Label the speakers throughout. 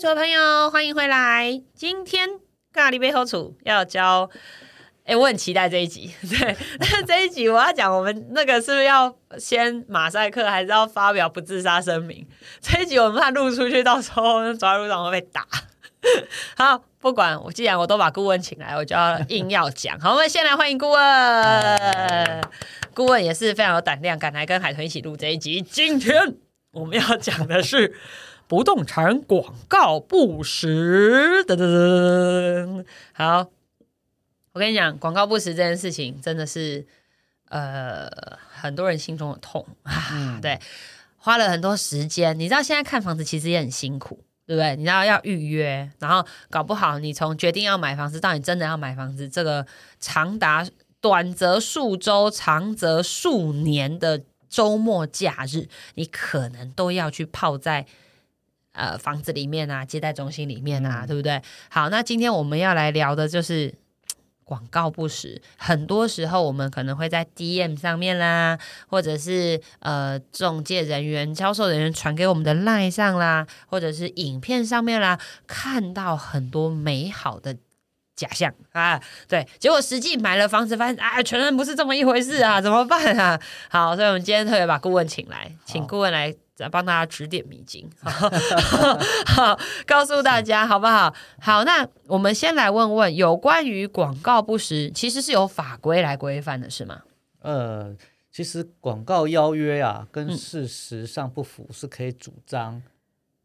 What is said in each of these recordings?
Speaker 1: 主的朋友，欢迎回来。今天咖喱背后处要教，哎，我很期待这一集。对，但这一集我要讲，我们那个是不是要先马赛克，还是要发表不自杀声明？这一集我们怕录出去，到时候抓在路上会被打。好，不管我，既然我都把顾问请来，我就要硬要讲。好，我们先来欢迎顾问。顾问也是非常有胆量，敢来跟海豚一起录这一集。今天我们要讲的是不动产广告不实。噔噔噔，好，我跟你讲，广告不实这件事情真的是呃很多人心中的痛啊。对，花了很多时间。你知道现在看房子其实也很辛苦，对不对？你知道要预约，然后搞不好你从决定要买房子到你真的要买房子，这个长达。短则数周，长则数年的周末假日，你可能都要去泡在呃房子里面啊，接待中心里面啊，对不对？好，那今天我们要来聊的就是广告不实。很多时候，我们可能会在 DM 上面啦，或者是呃中介人员、销售人员传给我们的 LINE 上啦，或者是影片上面啦，看到很多美好的。假象啊，对，结果实际买了房子，发现啊，全然不是这么一回事啊，怎么办啊？好，所以我们今天特别把顾问请来，请顾问来帮大家指点迷津，好，告诉大家好不好？好，那我们先来问问有关于广告不实，其实是由法规来规范的，是吗？
Speaker 2: 呃，其实广告邀约啊，跟事实上不符，是可以主张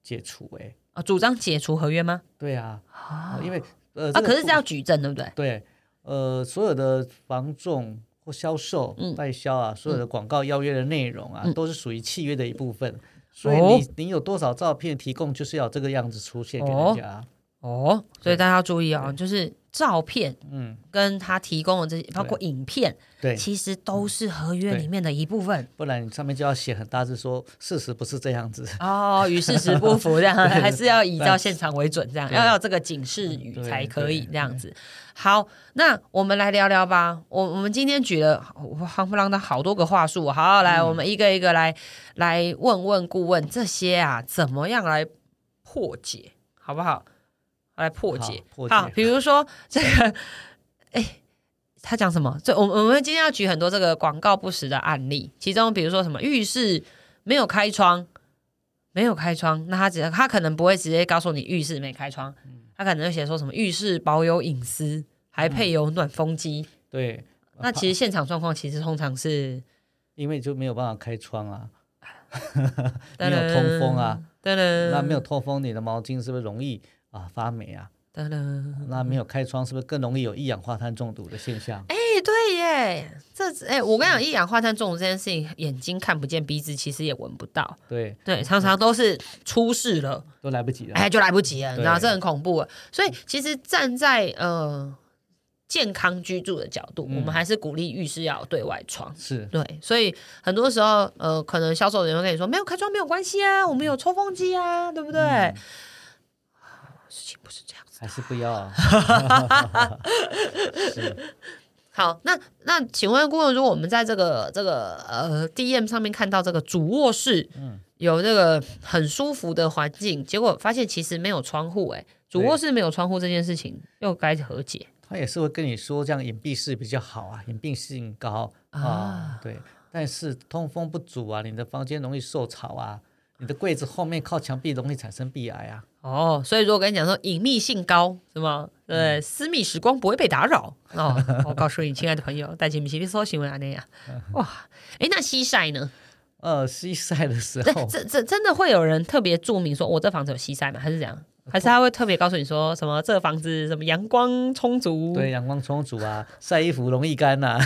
Speaker 2: 解除，哎，
Speaker 1: 啊，主张解除合约吗？
Speaker 2: 对啊，因为。
Speaker 1: 呃啊，可是这要举证，对不对？
Speaker 2: 对，呃，所有的房仲或销售、代销啊，所有的广告邀约的内容啊，都是属于契约的一部分。所以你你有多少照片提供，就是要这个样子出现给人家。
Speaker 1: 哦，所以大家要注意哦，就是照片，嗯，跟他提供的这些，包括影片，
Speaker 2: 对，
Speaker 1: 其实都是合约里面的一部分。
Speaker 2: 不然你上面就要写很大字说事实不是这样子。
Speaker 1: 哦，与事实不符这样，还是要依照现场为准这样，要要这个警示语才可以这样子。好，那我们来聊聊吧。我我们今天举了夯不啷的好多个话术，好，来我们一个一个来来问问顾问这些啊，怎么样来破解，好不好？来破解，好，比如说这个，哎，他讲什么？这我我们今天要举很多这个广告不实的案例，其中比如说什么浴室没有开窗，没有开窗，那他只他可能不会直接告诉你浴室没开窗，他可能会写说什么浴室保有隐私，还配有暖风机。
Speaker 2: 对，
Speaker 1: 那其实现场状况其实通常是
Speaker 2: 因为就没有办法开窗啊，没有通风啊，那没有通风，你的毛巾是不是容易？啊，发霉啊！那没有开窗，是不是更容易有一氧化碳中毒的现象？
Speaker 1: 哎，对耶，这哎，我跟你讲，一氧化碳中毒这件事情，眼睛看不见，鼻子其实也闻不到。
Speaker 2: 对
Speaker 1: 对，常常都是出事了，
Speaker 2: 都来不及了，
Speaker 1: 哎，就来不及了，你知道，这很恐怖。所以，其实站在呃健康居住的角度，我们还是鼓励浴室要有对外窗。
Speaker 2: 是
Speaker 1: 对，所以很多时候，呃，可能销售人员跟你说，没有开窗没有关系啊，我们有抽风机啊，对不对？事情不是这样子，
Speaker 2: 还是不要。
Speaker 1: 好，那那请问顾问，如果我们在这个这个呃 D M 上面看到这个主卧室，嗯，有这个很舒服的环境，结果发现其实没有窗户，哎，主卧室没有窗户这件事情又该何解？
Speaker 2: 他也是会跟你说，这样隐蔽式比较好啊，隐蔽性高啊，对，但是通风不足啊，你的房间容易受潮啊。你的柜子后面靠墙壁容易产生壁癌啊！
Speaker 1: 哦，所以如果跟你讲说隐秘性高是吗？对，私密时光不会被打扰哦。我告诉你，亲爱的朋友，带起米奇的搜行为啊那样。哇，哎，那西晒呢？
Speaker 2: 呃，西晒的时候，
Speaker 1: 这这真的会有人特别注明说，我这房子有西晒吗？还是怎样？还是他会特别告诉你说什么？这房子什么阳光充足？
Speaker 2: 对，阳光充足啊，晒衣服容易干呐。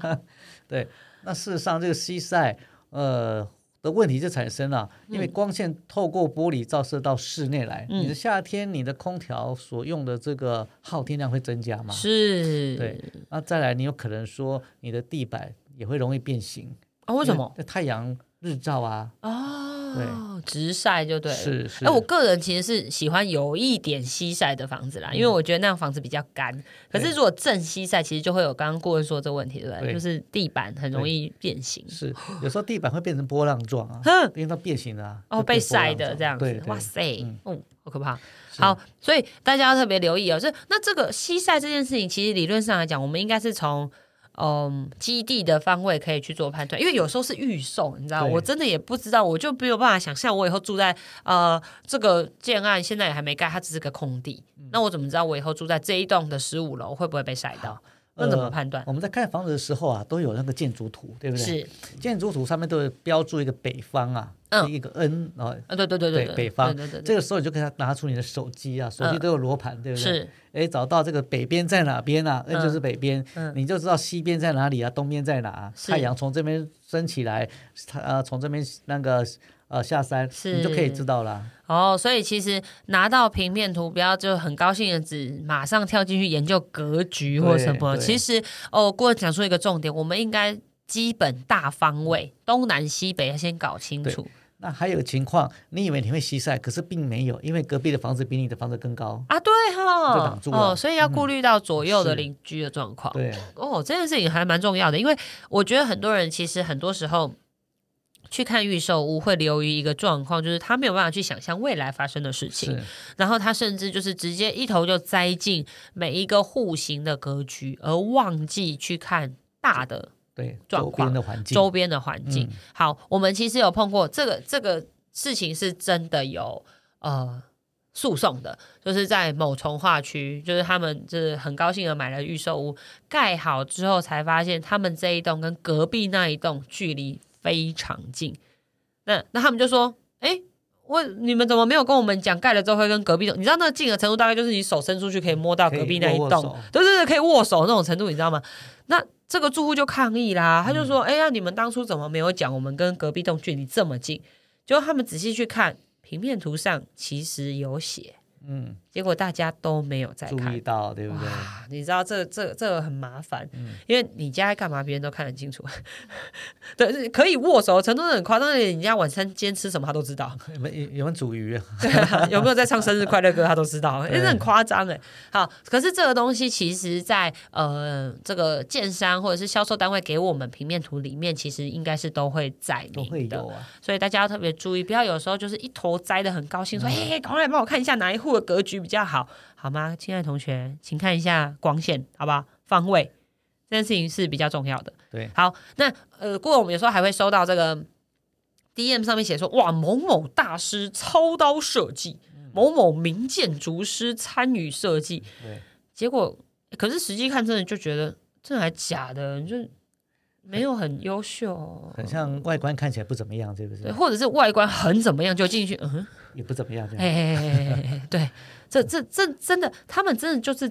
Speaker 2: 对，那事实上这个西晒，呃。的问题就产生了，因为光线透过玻璃照射到室内来，你的夏天你的空调所用的这个耗电量会增加嘛？
Speaker 1: 是，
Speaker 2: 对。那再来，你有可能说你的地板也会容易变形
Speaker 1: 啊？为什么？
Speaker 2: 太阳日照啊。哦。
Speaker 1: 哦，直晒就对了。
Speaker 2: 是是。
Speaker 1: 哎，我个人其实是喜欢有一点西晒的房子啦，因为我觉得那样房子比较干。可是如果正西晒，其实就会有刚刚顾问说这个问题，对不对？就是地板很容易变形。
Speaker 2: 是，有时候地板会变成波浪状啊，变成变形啊。
Speaker 1: 哦，被晒的这样子，哇塞，嗯，好可怕。好，所以大家要特别留意哦。是那这个西晒这件事情，其实理论上来讲，我们应该是从。嗯，基地的方位可以去做判断，因为有时候是预售，你知道，我真的也不知道，我就没有办法想象，我以后住在呃这个建案现在也还没盖，它只是个空地，那我怎么知道我以后住在这一栋的十五楼会不会被晒到？那怎么判断？
Speaker 2: 我们在看房子的时候啊，都有那个建筑图，对不对？
Speaker 1: 是
Speaker 2: 建筑图上面都有标注一个北方啊，一个 N
Speaker 1: 啊，对对对对，
Speaker 2: 北方。
Speaker 1: 对对对。
Speaker 2: 这个时候你就可以拿出你的手机啊，手机都有罗盘，对不对？
Speaker 1: 是。
Speaker 2: 哎，找到这个北边在哪边啊？N 就是北边，你就知道西边在哪里啊？东边在哪？太阳从这边升起来，它呃从这边那个。呃，下山你就可以知道了。
Speaker 1: 哦，所以其实拿到平面图标就很高兴的，只马上跳进去研究格局或什么。其实哦，过讲出一个重点，我们应该基本大方位东南西北要先搞清楚。
Speaker 2: 那还有情况，你以为你会西晒，可是并没有，因为隔壁的房子比你的房子更高
Speaker 1: 啊。对哈，
Speaker 2: 哦，
Speaker 1: 所以要顾虑到左右的邻居的状况。
Speaker 2: 对
Speaker 1: 哦，这件事情还蛮重要的，因为我觉得很多人其实很多时候。去看预售屋会流于一个状况，就是他没有办法去想象未来发生的事情，然后他甚至就是直接一头就栽进每一个户型的格局，而忘记去看大的
Speaker 2: 对
Speaker 1: 状况
Speaker 2: 的环境
Speaker 1: 周边的环境。好，我们其实有碰过这个这个事情，是真的有呃诉讼的，就是在某从化区，就是他们就是很高兴的买了预售屋，盖好之后才发现他们这一栋跟隔壁那一栋距离。非常近，那那他们就说：“哎，我你们怎么没有跟我们讲盖了之后会跟隔壁栋？你知道那个近的程度大概就是你手伸出去可以摸到隔壁那一栋，对对对，可以握手那种程度，你知道吗？那这个住户就抗议啦，他就说：哎呀，你们当初怎么没有讲我们跟隔壁栋距离这么近？就他们仔细去看平面图上，其实有写。”嗯，结果大家都没有在
Speaker 2: 注意到，对不对？
Speaker 1: 你知道这这这个很麻烦，因为你家在干嘛，别人都看得清楚。对，可以握手的程度很夸张，你家晚餐今天吃什么，他都知道。
Speaker 2: 有没有有没有煮鱼？
Speaker 1: 对啊，有没有在唱生日快乐歌，他都知道。因为，很夸张哎。好，可是这个东西其实，在呃这个建商或者是销售单位给我们平面图里面，其实应该是都会载明的。所以大家要特别注意，不要有时候就是一头栽的很高兴，说哎，赶快来帮我看一下哪一户的。格局比较好，好吗，亲爱的同学，请看一下光线，好不好？方位这件事情是比较重要的。
Speaker 2: 对，
Speaker 1: 好，那呃，过我们有时候还会收到这个 D M 上面写说，哇，某某大师操刀设计，某某名建筑师参与设计，
Speaker 2: 对，
Speaker 1: 结果可是实际看，真的就觉得这还假的，就。没有很优秀，
Speaker 2: 很像外观看起来不怎么样，是不是？
Speaker 1: 或者是外观很怎么样就进去，嗯，
Speaker 2: 也不怎么样。
Speaker 1: 哎，对，这这这真的，他们真的就是。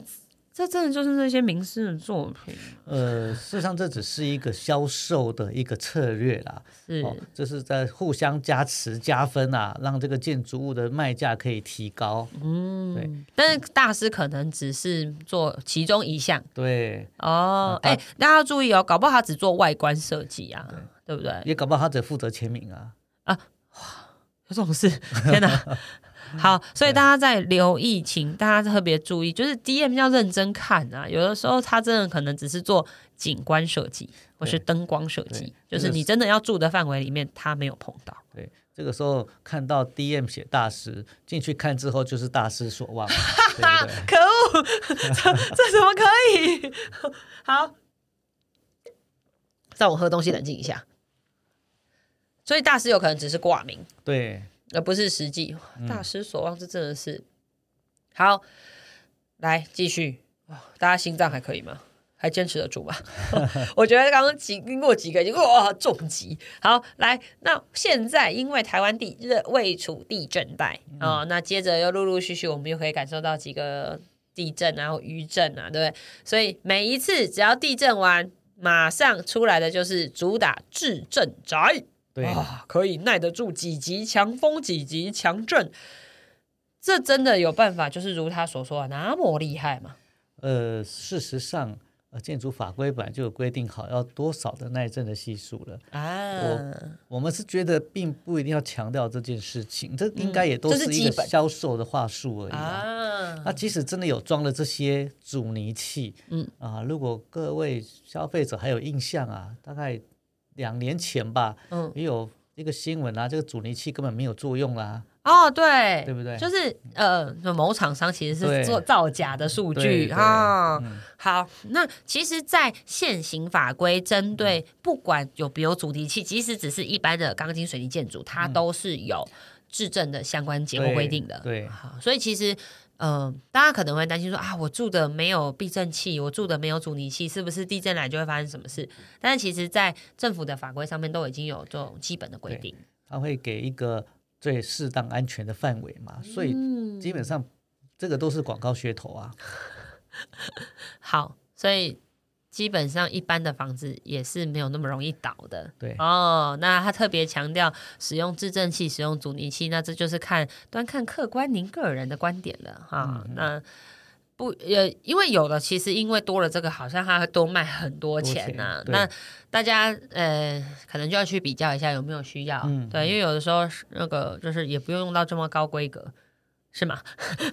Speaker 1: 这真的就是那些名师的作品。
Speaker 2: 呃，事实上这只是一个销售的一个策略啦，
Speaker 1: 是，
Speaker 2: 这是在互相加持加分啊，让这个建筑物的卖价可以提高。
Speaker 1: 嗯，对。但是大师可能只是做其中一项。
Speaker 2: 对。
Speaker 1: 哦，哎，大家要注意哦，搞不好他只做外观设计啊，对不对？
Speaker 2: 也搞不好他只负责签名啊。
Speaker 1: 啊，哇，有这种事？天哪！好，所以大家在留意，情大家特别注意，就是 D M 要认真看啊。有的时候他真的可能只是做景观设计或是灯光设计，就是你真的要住的范围里面，他没有碰到。
Speaker 2: 对，这个时候看到 D M 写大师进去看之后，就是大失所望。
Speaker 1: 可恶，这这怎么可以？好，让我喝东西冷静一下。所以大师有可能只是挂名。
Speaker 2: 对。
Speaker 1: 而不是实际，大失所望，这真的是好。来继续，大家心脏还可以吗？还坚持得住吗？我觉得刚刚几经过几个，经过哇重击。好，来，那现在因为台湾地热未处地震带啊，那接着又陆陆续续，我们又可以感受到几个地震，然后余震啊，对不对？所以每一次只要地震完，马上出来的就是主打治震宅。
Speaker 2: 对
Speaker 1: 啊，可以耐得住几级强风，几级强震，这真的有办法？就是如他所说的那么厉害吗？
Speaker 2: 呃，事实上，呃建筑法规本来就有规定好要多少的耐震的系数了。
Speaker 1: 啊，
Speaker 2: 我们是觉得并不一定要强调这件事情，这应该也都
Speaker 1: 是
Speaker 2: 是一个销售的话术而已啊。
Speaker 1: 啊，
Speaker 2: 那即使真的有装了这些阻尼器，
Speaker 1: 嗯
Speaker 2: 啊，如果各位消费者还有印象啊，大概两年前吧，
Speaker 1: 嗯，
Speaker 2: 也有一个新闻啊，这个阻尼器根本没有作用啦，
Speaker 1: 哦，对，
Speaker 2: 对不对？
Speaker 1: 就是呃，某厂商其实是做造假的数
Speaker 2: 对
Speaker 1: 据
Speaker 2: 对
Speaker 1: 啊。
Speaker 2: 嗯。
Speaker 1: 好，那其实，在现行法规针对不管有没有主题器，即使只是一般的钢筋水泥建筑，它都是有质证的相关结构规定的。
Speaker 2: 对对。
Speaker 1: 好，所以其实。嗯、大家可能会担心说啊，我住的没有避震器，我住的没有阻尼器，是不是地震来就会发生什么事？但是其实，在政府的法规上面都已经有这种基本的规定。
Speaker 2: 它会给一个最适当安全的范围嘛，所以
Speaker 1: 嗯
Speaker 2: 基本上这个都是广告噱头啊。
Speaker 1: 好，所以基本上一般的房子也是没有那么容易倒的。
Speaker 2: 对，
Speaker 1: 哦，那他特别强调使用制震器、使用阻尼器，那这就是看端看客观您个人的观点了哈。
Speaker 2: 嗯
Speaker 1: 那不呃，因为有的其实因为多了这个，好像它会多卖很多钱呐、那大家呃，可能就要去比较一下有没有需要。
Speaker 2: 嗯
Speaker 1: 对，因为有的时候那个就是也不用用到这么高规格，是吗？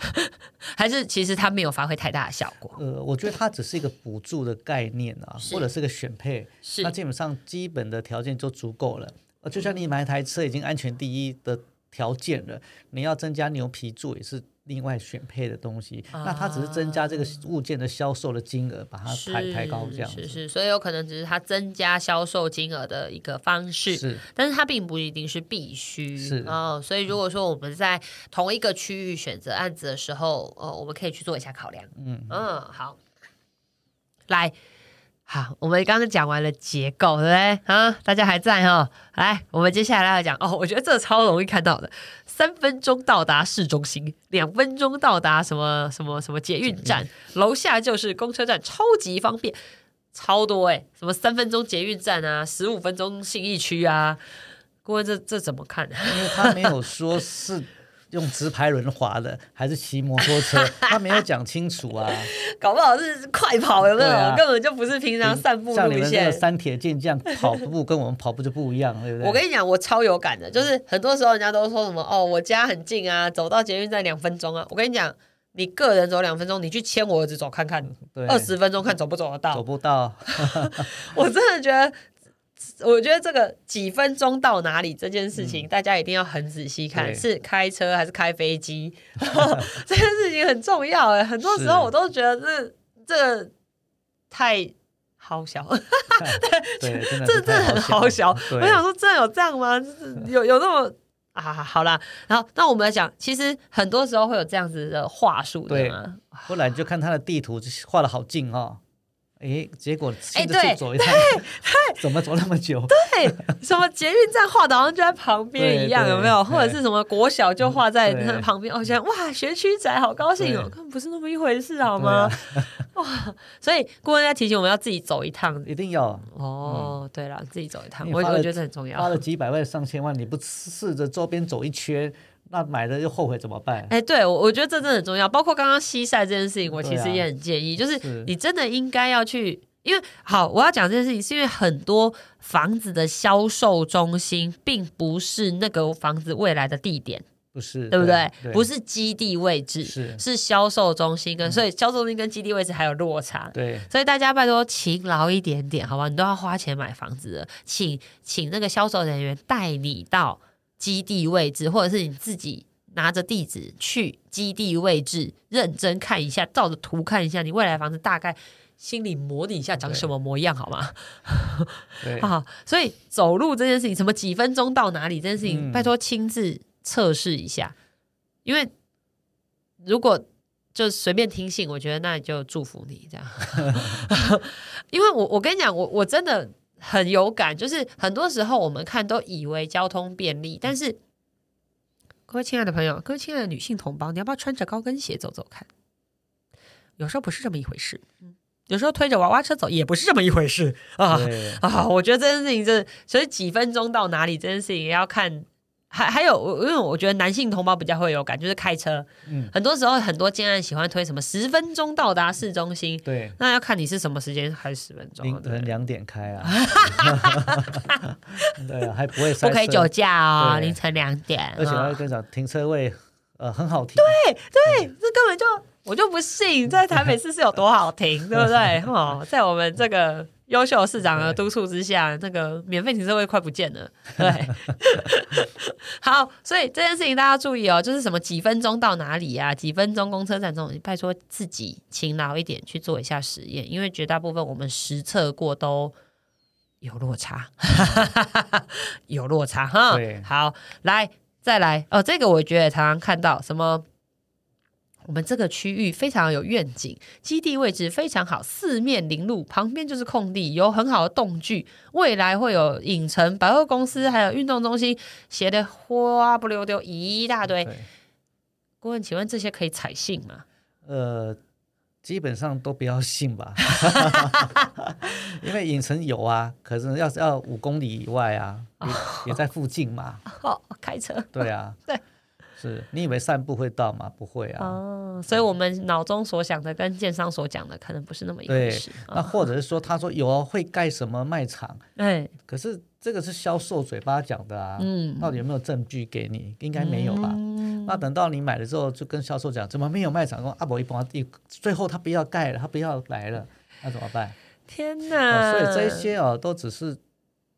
Speaker 1: 还是其实它没有发挥太大的效果？
Speaker 2: 呃，我觉得它只是一个补助的概念啊，或者是个选配，
Speaker 1: 是
Speaker 2: 那基本上基本的条件就足够了。呃，就像你买一台车已经安全第一的条件了，你要增加牛皮座也是另外选配的东西。那它只是增加这个物件的销售的金额，把它抬抬高这样子。
Speaker 1: 是是，所以有可能只是它增加销售金额的一个方式，
Speaker 2: 是
Speaker 1: 但是它并不一定是必须。
Speaker 2: 是
Speaker 1: 哦，所以如果说我们在同一个区域选择案子的时候，呃，我们可以去做一下考量。
Speaker 2: 嗯
Speaker 1: 嗯，好，来。好，我们刚刚讲完了结构，对不对？啊，大家还在哈？来，我们接下来要讲哦，我觉得这超容易看到的，三分钟到达市中心，两分钟到达什么什么什么捷运站，楼下就是公车站，超级方便，超多哎、什么三分钟捷运站啊，十五分钟信义区啊，顾问这这怎么看？
Speaker 2: 因为他没有说是用直排轮滑的，还是骑摩托车，他没有讲清楚啊。
Speaker 1: 搞不好是快跑，有没有？
Speaker 2: 啊
Speaker 1: 根本就不是平常散步路
Speaker 2: 像你们这个
Speaker 1: 线。
Speaker 2: 三铁健将跑步跟我们跑步就不一样，对不对？
Speaker 1: 我跟你讲，我超有感的，就是很多时候人家都说什么哦，我家很近啊，走到捷运站两分钟啊。我跟你讲，你个人走两分钟，你去牵我儿子走看看，
Speaker 2: 对
Speaker 1: 二十分钟看走不走得到走。
Speaker 2: 不到，
Speaker 1: 我真的觉得，我觉得这个几分钟到哪里这件事情，大家一定要很仔细看，
Speaker 2: 嗯
Speaker 1: 是开车还是开飞机，这件事情很重要哎。很多时候我都觉得这这个太好小，
Speaker 2: 对，
Speaker 1: 这这很好小。我想说，真的有这样吗？就是有有那么啊？好啦，然后那我们来讲，其实很多时候会有这样子的话术的
Speaker 2: 对
Speaker 1: 嘛。
Speaker 2: 后来你就看他的地图画的好近哦，哎，结果哎，
Speaker 1: 对
Speaker 2: 对怎么走那么久？
Speaker 1: 对，什么捷运站画的好像就在旁边一样，有没有？或者是什么国小就画在那旁边，我觉得哇，学区宅好高兴哦，根本不是那么一回事，好吗？哇，所以顾问在提醒我们要自己走一趟。
Speaker 2: 一定要
Speaker 1: 哦，对了，自己走一趟，我我觉得这很重要。
Speaker 2: 花了几百万上千万，你不试着周边走一圈，那买了又后悔怎么办？
Speaker 1: 哎，对我我觉得这真的很重要。包括刚刚西晒这件事情，我其实也很建议，就是
Speaker 2: 是
Speaker 1: 你真的应该要去。因为好，我要讲这件事情，是因为很多房子的销售中心并不是那个房子未来的地点，
Speaker 2: 不是，
Speaker 1: 对不对？
Speaker 2: 对？
Speaker 1: 不是基地位置，
Speaker 2: 是
Speaker 1: 是销售中心跟，所以销售中心跟基地位置还有落差。
Speaker 2: 对，
Speaker 1: 所以大家拜托勤劳一点点，好吧？你都要花钱买房子了，请请那个销售人员带你到基地位置，或者是你自己拿着地址去基地位置认真看一下，照着图看一下，你未来房子大概心里模拟一下长什么模样，好吗？
Speaker 2: 对，
Speaker 1: 啊，所以走路这件事情，什么几分钟到哪里这件事情，
Speaker 2: 嗯
Speaker 1: 拜托亲自测试一下，因为如果就随便听信，我觉得那就祝福你这样，因为我我跟你讲，我我真的很有感，就是很多时候我们看都以为交通便利，但是各位亲爱的朋友，各位亲爱的女性同胞，你要不要穿着高跟鞋走走看？有时候不是这么一回事，嗯，有时候推着娃娃车走也不是这么一回事啊。啊，我觉得这件事情是，所以几分钟到哪里这件事情也要看还还有，我因为我觉得男性同胞比较会有感，就是开车，
Speaker 2: 嗯。
Speaker 1: 很多时候很多建案喜欢推什么十分钟到达市中心，
Speaker 2: 对，
Speaker 1: 那要看你是什么时间开十分钟
Speaker 2: 凌晨两点开啊，对啊，还不会，
Speaker 1: 不可以酒驾哦，凌晨两点，
Speaker 2: 而且我
Speaker 1: 啊
Speaker 2: 要跟你讲，停车位呃很好停，
Speaker 1: 对，这根本就我就不信在台北市是有多好停，对不对？哦，在我们这个优秀市长的督促之下，那个免费停车位快不见了。对，好，所以这件事情大家注意哦，就是什么几分钟到哪里啊，几分钟公车站这种，拜托自己勤劳一点去做一下实验，因为绝大部分我们实测过都。有落差，有落差哈
Speaker 2: 对。
Speaker 1: 好，来再来哦，这个我觉得常常看到什么。我们这个区域非常有愿景，基地位置非常好，四面临路，旁边就是空地，有很好的动距，未来会有影城、百货公司，还有运动中心，写的花不溜丢一大堆。
Speaker 2: 对，
Speaker 1: 顾问，请问这些可以采信吗？
Speaker 2: 呃，基本上都不要信吧，因为影城有啊，可是要是要五公里以外啊，也也在附近嘛，
Speaker 1: 哦，开车
Speaker 2: 对啊，
Speaker 1: 对，
Speaker 2: 是你以为散步会到吗？不会啊，
Speaker 1: 哦，所以我们脑中所想的跟建商所讲的可能不是那么一回
Speaker 2: 对
Speaker 1: 事。，
Speaker 2: 那或者是说他说有啊会盖什么卖场，
Speaker 1: 哎，
Speaker 2: 可是这个是销售嘴巴讲的啊，
Speaker 1: 嗯，
Speaker 2: 到底有没有证据给你？应该没有吧？
Speaker 1: 嗯
Speaker 2: 那等到你买了之后，就跟销售讲，怎么没有卖场？说阿伯一帮一，最后他不要盖了，他不要来了，那怎么办？
Speaker 1: 天
Speaker 2: 哦，
Speaker 1: 哪！
Speaker 2: 所以这些哦，都只是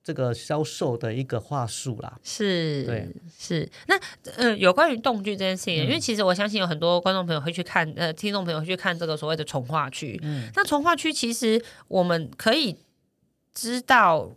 Speaker 2: 这个销售的一个话术啦。
Speaker 1: 是，
Speaker 2: 对，
Speaker 1: 是。那呃，有关于动剧这件事情，
Speaker 2: 嗯
Speaker 1: 因为其实我相信有很多观众朋友会去看，呃，听众朋友会去看这个所谓的从化区。
Speaker 2: 嗯，
Speaker 1: 那从化区其实我们可以知道。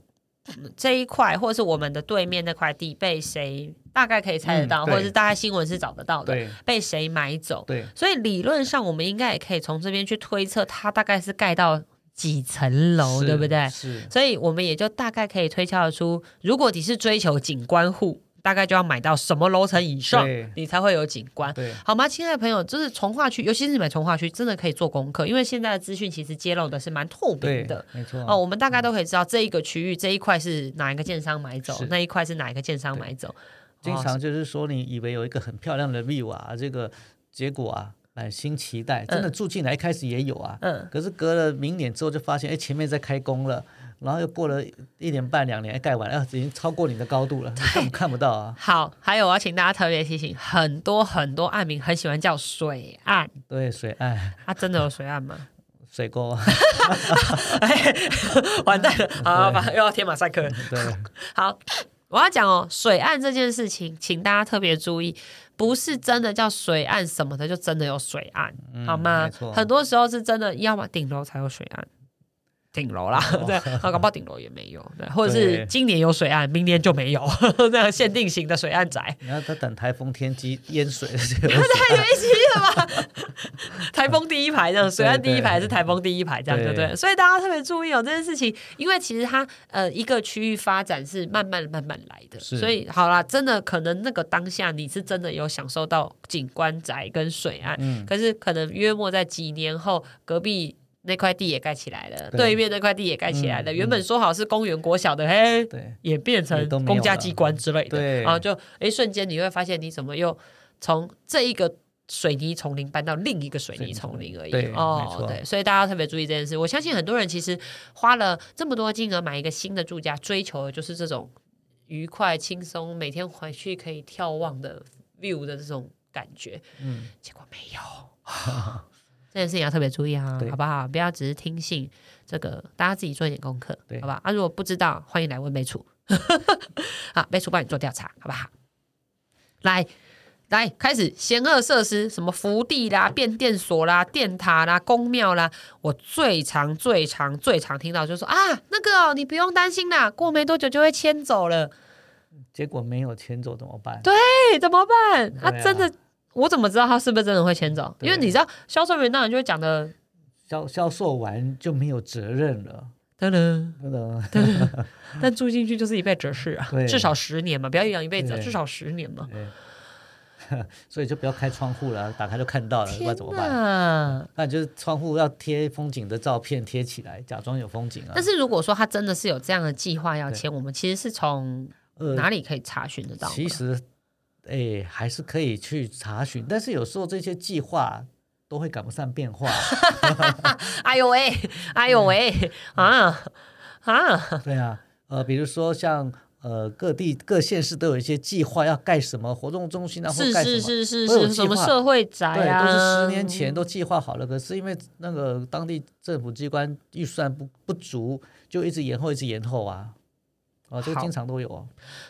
Speaker 1: 嗯这一块，或者是我们的对面那块地被谁大概可以猜得到，
Speaker 2: 嗯
Speaker 1: 或者是大概新闻是找得到的，被谁买走。
Speaker 2: 对，
Speaker 1: 所以理论上，我们应该也可以从这边去推测，它大概是盖到几层楼，对不对？
Speaker 2: 是，
Speaker 1: 所以我们也就大概可以推敲得出，如果你是追求景观户，大概就要买到什么楼层以上，你才会有景观。
Speaker 2: 对，
Speaker 1: 好吗，亲爱的朋友，就是从化区，尤其是你买从化区，真的可以做功课，因为现在的资讯其实揭露的是蛮透明的。，
Speaker 2: 没错。
Speaker 1: 哦，我们大概都可以知道这一个区域这一块是哪一个建商买走，那一块是哪一个建商买走。哦
Speaker 2: 经常就是说，你以为有一个很漂亮的 view 啊，这个结果啊，满心期待，真的住进来一开始也有啊，
Speaker 1: 嗯，
Speaker 2: 可是隔了明年之后就发现，哎，前面在开工了，然后又过了一年半两年，哎盖完了，啊已经超过你的高度了，看不到啊。
Speaker 1: 好，还有我要请大家特别提醒，很多很多案名很喜欢叫水岸，
Speaker 2: 对，水岸、
Speaker 1: 啊，真的有水岸吗？
Speaker 2: 水沟，
Speaker 1: 完蛋了，好，吧又要贴马赛克了。
Speaker 2: 对，
Speaker 1: 好，我要讲哦，水岸这件事情，请大家特别注意，不是真的叫水岸什么的，就真的有水岸，
Speaker 2: 嗯
Speaker 1: 好吗？很多时候是真的，要么顶楼才有水岸。顶楼啦，对，啊，搞不好顶楼也没有，对，或者是今年有水岸，明年就没有，这样限定型的水岸宅，
Speaker 2: 然后他等台风天机淹水
Speaker 1: 太危机了吧？台风第一排这样，水岸第一排是台风第一排这样，对不对？所以大家特别注意哦，这件事情，因为其实它呃一个区域发展是慢慢慢慢来的，所以好啦，真的可能那个当下你是真的有享受到景观宅跟水岸，
Speaker 2: 嗯，
Speaker 1: 可是可能约莫在几年后，隔壁。那块地也盖起来了，
Speaker 2: 对
Speaker 1: 对面那块地也盖起来了。
Speaker 2: 嗯
Speaker 1: 原本说好是公园国小的，嘿，
Speaker 2: 对
Speaker 1: 也变成公家机关之类的，
Speaker 2: 对
Speaker 1: 然后就哎瞬间你会发现你怎么又从这一个水泥丛林搬到另一个水泥丛林而已，
Speaker 2: 对
Speaker 1: 哦，对，所以大家特别注意这件事。我相信很多人其实花了这么多金额买一个新的住家，追求的就是这种愉快、轻松，每天回去可以眺望的 view 的这种感觉，
Speaker 2: 嗯，
Speaker 1: 结果没有。这件事情要特别注意啊，好不好？不要只是听信这个，大家自己做一点功课，
Speaker 2: 对
Speaker 1: 好吧？啊，如果不知道，欢迎来问美楚，好，美楚帮你做调查，好不好？来来，开始险恶设施，什么福地啦、变电所啦、电塔啦、公庙啦，我最常、最常、最常听到就是说啊，那个哦，你不用担心啦，过没多久就会迁走了。
Speaker 2: 结果没有迁走怎么办？
Speaker 1: 对哎，怎么办？啊，
Speaker 2: 啊
Speaker 1: 真的，我怎么知道他是不是真的会迁走？因为你知道，销售员当然就会讲的，
Speaker 2: 销销售完就没有责任了，
Speaker 1: 噔噔，
Speaker 2: 真的，
Speaker 1: 但住进去就是一辈子的事啊，至少十年嘛，不要一养一辈子啊，至少十年嘛。
Speaker 2: 所以就不要开窗户了，打开就看到了，不知道
Speaker 1: 天
Speaker 2: 怎么办？那就是窗户要贴风景的照片贴起来，假装有风景啊。
Speaker 1: 但是如果说他真的是有这样的计划要迁，我们其实是从
Speaker 2: 呃，
Speaker 1: 哪里可以查询得到呢？
Speaker 2: 其实，哎，还是可以去查询，但是有时候这些计划都会赶不上变化。
Speaker 1: 哎呦喂，哎呦喂，啊啊，
Speaker 2: 对啊，呃，比如说像呃各地各县市都有一些计划要盖什么活动中心啊，或
Speaker 1: 是
Speaker 2: 盖什么。
Speaker 1: 是是是是，什么社会宅
Speaker 2: 对，
Speaker 1: 啊，
Speaker 2: 都是十年前都计划好了，可是因为那个当地政府机关预算不不足，就一直延后，一直延后啊。哦，这个经常都有哦。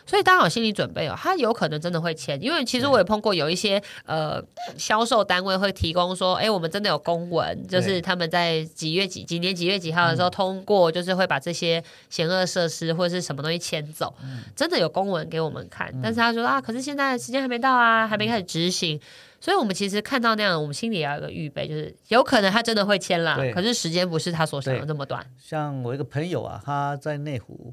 Speaker 1: 所以大家有心理准备哦，他有可能真的会签，因为其实我也碰过有一些呃销售单位会提供说，哎，我们真的有公文，就是他们在几月几几年几月几号的时候通过，就是会把这些险恶设施或者是什么东西迁走，真的有公文给我们看，但是他说啊，可是现在时间还没到啊，还没开始执行。所以，我们其实看到那样，我们心里也要有个预备，就是有可能他真的会签啦，可是时间不是他所想的
Speaker 2: 对。
Speaker 1: 那么短。
Speaker 2: 像我一个朋友啊，他在内湖，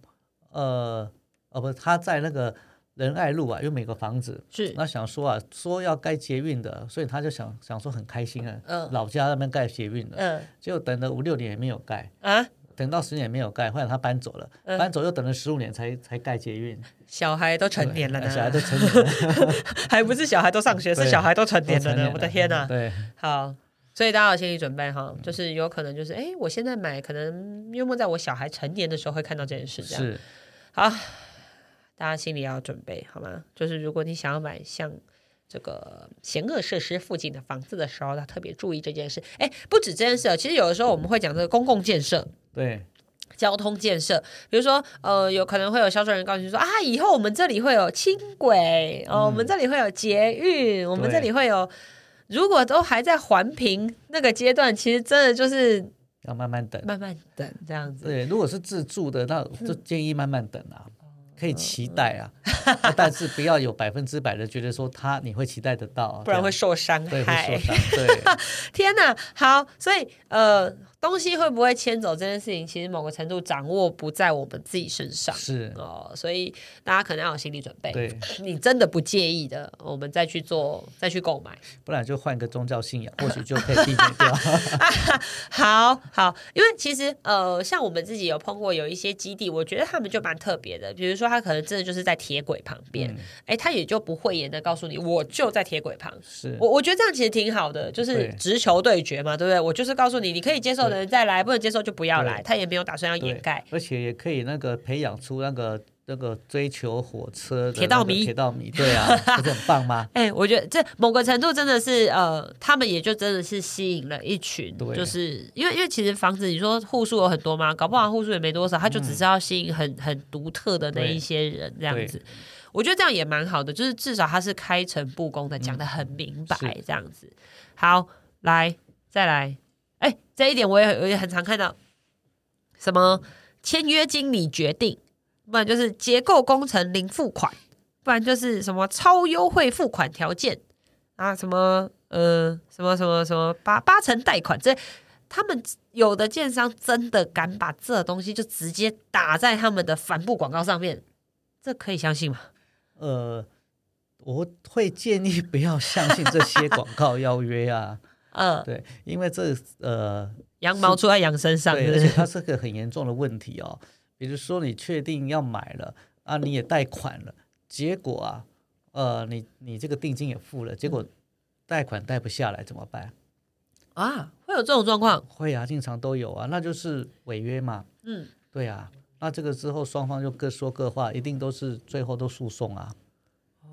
Speaker 2: 呃，哦不，他在那个仁爱路啊，有每个房子，
Speaker 1: 是，
Speaker 2: 那想说啊，说要盖捷运的，所以他就想想说很开心啊，
Speaker 1: 嗯。
Speaker 2: 老家那边盖捷运的，
Speaker 1: 嗯。
Speaker 2: 结果等了五六年也没有盖，
Speaker 1: 啊，
Speaker 2: 等到十年也没有盖，后来他搬走了，
Speaker 1: 嗯。
Speaker 2: 搬走又等了十五年才才盖捷运，
Speaker 1: 小孩都成年了呢，
Speaker 2: 小孩都成年了，
Speaker 1: 还不是小孩都上学，是小孩都成年了呢！我的天呐、
Speaker 2: 对，
Speaker 1: 好，所以大家有心理准备哈，就是有可能就是，哎，我现在买，可能约莫在我小孩成年的时候会看到这件事，这样。
Speaker 2: 是，
Speaker 1: 好，大家心里要准备好吗？就是如果你想要买像这个险恶设施附近的房子的时候，要特别注意这件事。哎，不止这件事哦，其实有的时候我们会讲这个公共建设。
Speaker 2: 对，
Speaker 1: 交通建设，比如说，呃，有可能会有销售人告诉你说啊，以后我们这里会有轻轨，哦，我们这里会有捷运，我们这里会有，如果都还在环评那个阶段，其实真的就是
Speaker 2: 要慢慢等。
Speaker 1: 慢慢等这样子。
Speaker 2: 对，如果是自助的，那就建议慢慢等啊，可以期待啊，但是不要有百分之百的觉得说他你会期待得到，
Speaker 1: 不然会受伤
Speaker 2: 这样对会
Speaker 1: 害
Speaker 2: 受。伤。对，
Speaker 1: 天哪，好，所以呃，东西会不会迁走这件事情，其实某个程度掌握不在我们自己身上。
Speaker 2: 是，
Speaker 1: 哦，所以大家可能要有心理准备。
Speaker 2: 对，
Speaker 1: 你真的不介意的，我们再去做，再去购买。
Speaker 2: 不然就换个宗教信仰，或许就可以避免掉。
Speaker 1: 好好，因为其实呃，像我们自己有碰过有一些基地，我觉得他们就蛮特别的。比如说，他可能真的就是在铁轨旁边，
Speaker 2: 嗯
Speaker 1: 哎、他也就不讳言的告诉你，我就在铁轨旁。
Speaker 2: 是，
Speaker 1: 我我觉得这样其实挺好的，就是直球对决嘛，对不对？我就是告诉你，你可以接受的人再来，不能接受就不要来。他也没有打算要掩盖。，
Speaker 2: 而且也可以那个培养出那个那个追求火车
Speaker 1: 铁道迷
Speaker 2: 铁道迷，对啊，不是很棒吗？
Speaker 1: 哎、我觉得这某个程度真的是呃，他们也就真的是吸引了一群，
Speaker 2: 对
Speaker 1: 就是因为因为其实房子你说户数有很多吗，搞不好户数也没多少，他就只是要吸引很很独特的那一些人这样子。我觉得这样也蛮好的，就是至少他是开诚布公的讲的很明白，这样子。好，来再来，哎、这一点我也我也很常看到，什么签约经理决定，不然就是结构工程零付款，不然就是什么超优惠付款条件啊，什么呃什么什么什么八八成贷款这。他们有的建商真的敢把这东西就直接打在他们的帆布广告上面，这可以相信吗？
Speaker 2: 呃，我会建议不要相信这些广告邀约啊，
Speaker 1: 嗯，
Speaker 2: 对，因为这呃，
Speaker 1: 羊毛出在羊身上，
Speaker 2: 对，它是个很严重的问题哦。比如说你确定要买了啊，你也贷款了，结果啊，呃，你你这个定金也付了，结果贷款贷不下来怎么办？
Speaker 1: 啊，会有这种状况？
Speaker 2: 会啊，经常都有啊，那就是违约嘛。
Speaker 1: 嗯，
Speaker 2: 对啊，那这个之后双方就各说各话，一定都是最后都诉讼啊。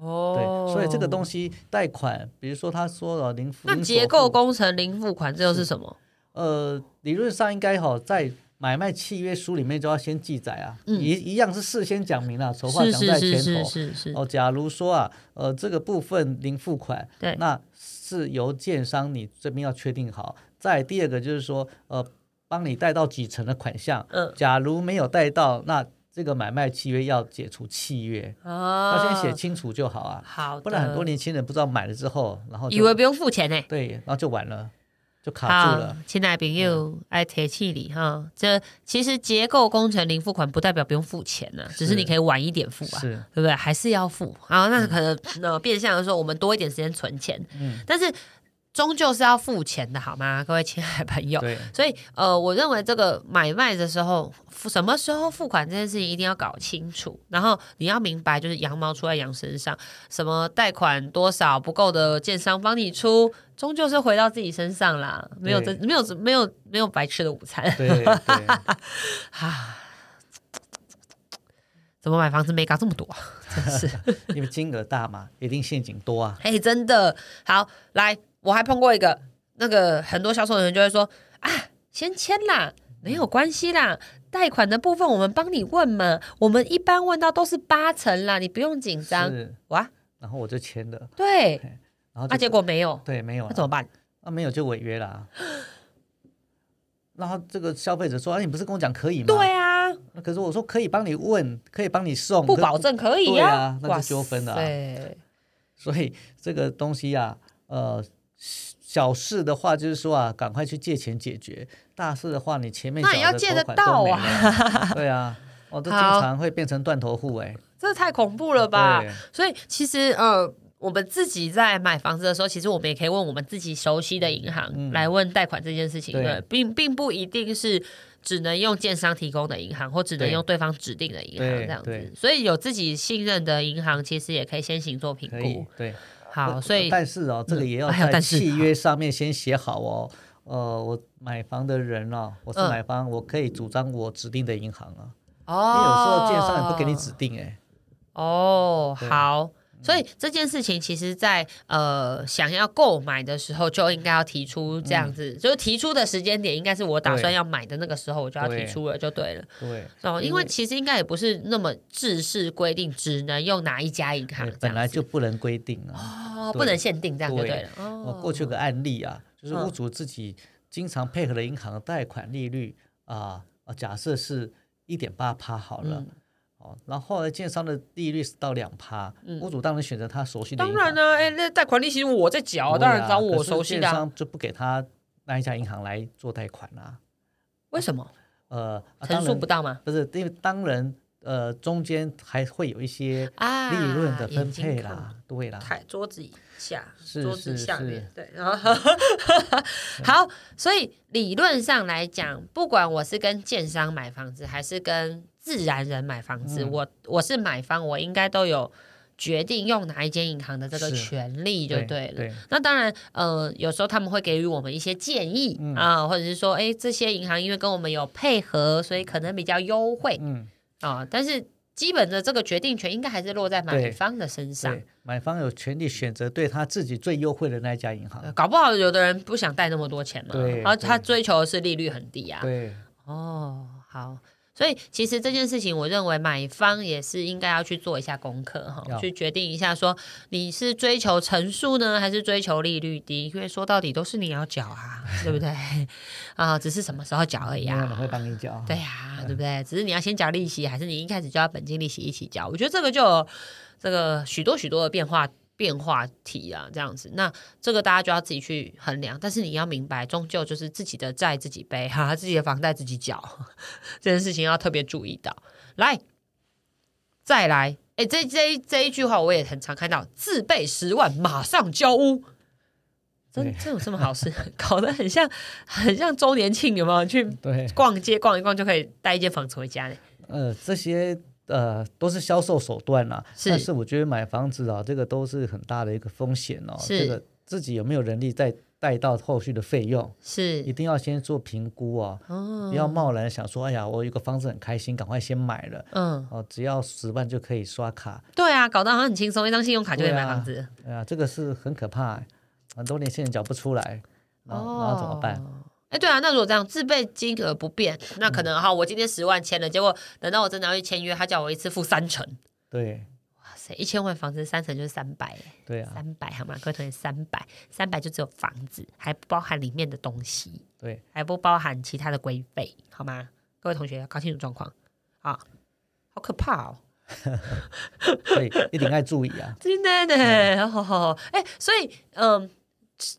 Speaker 1: 哦
Speaker 2: 对，所以这个东西贷款，比如说他说了零付，
Speaker 1: 那结构工程零付款，这又是什么？
Speaker 2: 呃，理论上应该哈在买卖契约书里面就要先记载啊，
Speaker 1: 嗯
Speaker 2: 一一样是事先讲明了，丑话
Speaker 1: 是
Speaker 2: 讲在
Speaker 1: 是是
Speaker 2: 前头。
Speaker 1: 是是是，
Speaker 2: 哦，假如说啊，呃，这个部分零付款，
Speaker 1: 对
Speaker 2: 那是由建商你这边要确定好。再第二个就是说，呃，帮你贷到几成的款项，
Speaker 1: 嗯
Speaker 2: 假如没有贷到，那这个买卖契约要解除契约，
Speaker 1: 哦
Speaker 2: 要先写清楚就好啊，
Speaker 1: 好，
Speaker 2: 不然很多年轻人不知道买了之后，然后
Speaker 1: 以为不用付钱呢。
Speaker 2: 对，然后就完了，就卡住了。，
Speaker 1: 亲爱的朋友，爱铁气里哈，这其实结构工程零付款不代表不用付钱呢、只是
Speaker 2: 是
Speaker 1: 你可以晚一点付啊。
Speaker 2: 是，
Speaker 1: 对不对？还是要付啊？那可能呃变相的说，我们多一点时间存钱。
Speaker 2: 嗯，
Speaker 1: 但是终究是要付钱的，好吗，各位亲爱的朋友？
Speaker 2: 对
Speaker 1: 所以，呃，我认为这个买卖的时候，付什么时候付款这件事情一定要搞清楚。然后你要明白，就是羊毛出在羊身上，什么贷款多少不够的，建商帮你出，终究是回到自己身上啦。没有这没有没有没有白吃的午餐
Speaker 2: 对对，
Speaker 1: 啊！怎么买房子没搞这么多啊？真是。
Speaker 2: 因为金额大嘛，一定陷阱多啊。
Speaker 1: 哎，真的好来，我还碰过一个，那个很多销售人员就会说啊，先签啦，没有关系啦，贷款的部分我们帮你问嘛，我们一般问到都是八成啦，你不用紧张。
Speaker 2: 是，
Speaker 1: 哇，
Speaker 2: 然后我就签了，
Speaker 1: 对，啊，
Speaker 2: 然后啊
Speaker 1: 结果没有，
Speaker 2: 对没有，
Speaker 1: 那怎么办？
Speaker 2: 啊没有就违约啦。然后这个消费者说：“啊，你不是跟我讲可以吗？”
Speaker 1: 对啊，
Speaker 2: 那可是我说可以帮你问，可以帮你送，
Speaker 1: 不保证可以
Speaker 2: 啊。那就
Speaker 1: 哇
Speaker 2: 纠纷了啊。
Speaker 1: 塞
Speaker 2: 所以这个东西啊，呃，小事的话就是说啊，赶快去借钱解决；大事的话，你前面
Speaker 1: 那也要借得到啊。
Speaker 2: 对啊，我都经常会变成断头户哎、
Speaker 1: 这太恐怖了吧？所以其实呃，我们自己在买房子的时候，其实我们也可以问我们自己熟悉的银行、
Speaker 2: 嗯。
Speaker 1: 来问贷款这件事情，
Speaker 2: 对。
Speaker 1: 对，并并不一定是只能用建商提供的银行，或只能用对方指定的银行这样子。所以有自己信任的银行，其实也可以先行做评估。
Speaker 2: 对。
Speaker 1: 好，
Speaker 2: 呃
Speaker 1: 所以
Speaker 2: 但是哦，这个也要在契约上面先写好哦。呃，我买房的人哦，我是
Speaker 1: 嗯
Speaker 2: 买方，我可以主张我指定的银行啊。
Speaker 1: 哦，
Speaker 2: 因为有时候建商也不给你指定哎、
Speaker 1: 哦，好。所以这件事情，其实在，呃想要购买的时候，就应该要提出这样子，就是提出的时间点，应该是我打算要买的那个时候，我就要提出了，就对了。
Speaker 2: 对，
Speaker 1: 哦，因
Speaker 2: 因为
Speaker 1: 为其实应该也不是那么制式规定，只能用哪一家银行
Speaker 2: 本来就不能规定啊。
Speaker 1: 哦，不能限定这样就对
Speaker 2: 对
Speaker 1: 了。
Speaker 2: 哦
Speaker 1: 哦，，
Speaker 2: 过去有个案例啊，就是
Speaker 1: 嗯
Speaker 2: 屋主自己经常配合的银行的贷款利率啊，啊假设是一点八趴好了。
Speaker 1: 嗯
Speaker 2: 哦，然后建商的利率是到两趴，屋主当然选择他熟悉的。
Speaker 1: 当然呢，哎，那贷款利息我在缴，当然找我熟悉的
Speaker 2: 就不给他那一家银行来做贷款啊。
Speaker 1: 为什么？
Speaker 2: 呃，啊
Speaker 1: 层数不到吗？
Speaker 2: 不是，因为当然呃中间还会有一些
Speaker 1: 啊，
Speaker 2: 利润的分配啦，对啦，
Speaker 1: 台桌子以下，
Speaker 2: 是
Speaker 1: 桌子下面，对，然后 好，所以理论上来讲，不管我是跟建商买房子，还是跟自然人买房子，
Speaker 2: 嗯
Speaker 1: 我我是买方，我应该都有决定用哪一间银行的这个权利，就对了。
Speaker 2: 对
Speaker 1: 那当然，呃，有时候他们会给予我们一些建议、
Speaker 2: 嗯
Speaker 1: 啊，或者是说，哎，这些银行因为跟我们有配合，所以可能比较优惠
Speaker 2: 嗯，
Speaker 1: 啊。但是基本的这个决定权应该还是落在买方的身上。
Speaker 2: 买方有权利选择对他自己最优惠的那一家银行。
Speaker 1: 搞不好有的人不想贷那么多钱嘛，
Speaker 2: 对
Speaker 1: 然后他追求的是利率很低啊。
Speaker 2: 对，
Speaker 1: 哦，好，所以其实这件事情，我认为买方也是应该要去做一下功课哈，去决定一下说你是追求成数呢，还是追求利率低？因为说到底都是你要缴啊，对不对？啊，只是什么时候缴而已啊。
Speaker 2: 会帮你缴。
Speaker 1: 对呀、对不对？只是你要先缴利息，还是你一开始就要本金利息一起缴？我觉得这个就有这个许多许多的变化变化题啊，这样子。那这个大家就要自己去衡量，但是你要明白，终究就是自己的债自己背，哈，自己的房贷自己缴，这件事情要特别注意到。来，再来，哎，这这一这一句话我也很常看到，自备十万马上交屋。真
Speaker 2: 对
Speaker 1: 真有这么好事？搞得很像很像周年庆，有没有？去，逛街逛一逛就可以带一间房子回家呢。
Speaker 2: 呃，这些呃都是销售手段啦。
Speaker 1: 是
Speaker 2: 但是我觉得买房子啊，这个都是很大的一个风险哦。
Speaker 1: 是
Speaker 2: 这个自己有没有能力再带到后续的费用，
Speaker 1: 是一
Speaker 2: 定要先做评估哦，
Speaker 1: 哦
Speaker 2: 不要贸然想说，哎呀，我有个房子很开心，赶快先买了。
Speaker 1: 嗯，
Speaker 2: 哦，只要十万就可以刷卡，
Speaker 1: 对啊，搞得好像很轻松，一张信用卡就可以
Speaker 2: 对啊
Speaker 1: 买房子。
Speaker 2: 哎呀，这个是很可怕，很多年轻人缴不出来，然后、然后怎么办？
Speaker 1: 哦？哎，对啊，那如果这样自备金额不变，那可能哈，我今天十万签了，结果等到我真的要去签约，他叫我一次付三成，
Speaker 2: 对
Speaker 1: 哇塞，一千万房子三成就是三百，
Speaker 2: 对啊，
Speaker 1: 三百好吗？各位同学，三百，三百就只有房子，还不包含里面的东西，
Speaker 2: 对，
Speaker 1: 还不包含其他的规费，好吗？各位同学要搞清楚状况啊，好可怕哦。
Speaker 2: 所以一定要注意啊。
Speaker 1: 真的呢，好好好，哎，所以嗯，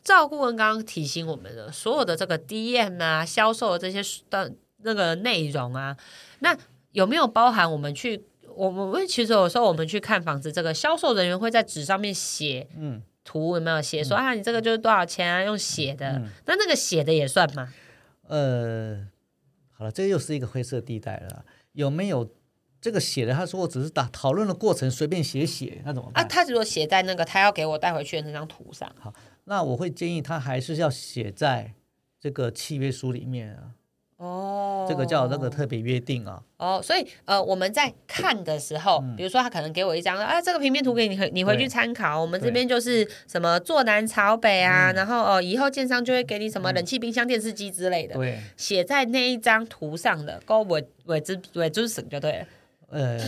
Speaker 1: 赵顾问刚刚提醒我们的所有的这个 DM 啊、销售的这些的那个内容啊，那有没有包含我们去？我们其实有时候我们去看房子，这个销售人员会在纸上面写，
Speaker 2: 嗯，
Speaker 1: 图有没有写
Speaker 2: 嗯
Speaker 1: 说、啊，你这个就是多少钱啊？用写的，那那个写的也算吗？
Speaker 2: 呃，好了，这又是一个灰色地带了。有没有这个写的？他说我只是打讨论的过程，随便写写，那怎么
Speaker 1: 啊，他如果写在那个他要给我带回去的那张图上，
Speaker 2: 那我会建议他还是要写在这个契约书里面啊。
Speaker 1: 哦，
Speaker 2: 这个叫那个特别约定啊。
Speaker 1: 哦，所以呃，我们在看的时候，比如说他可能给我一张啊，这个平面图给你，你回去
Speaker 2: 对
Speaker 1: 参考。我们这
Speaker 2: 对
Speaker 1: 边就是什么坐南朝北啊，然后哦，以后建商就会给你什么冷气、冰箱、电视机之类的，
Speaker 2: 对，
Speaker 1: 写在那一张图上的，勾尾尾之尾之省就对了，
Speaker 2: 呃，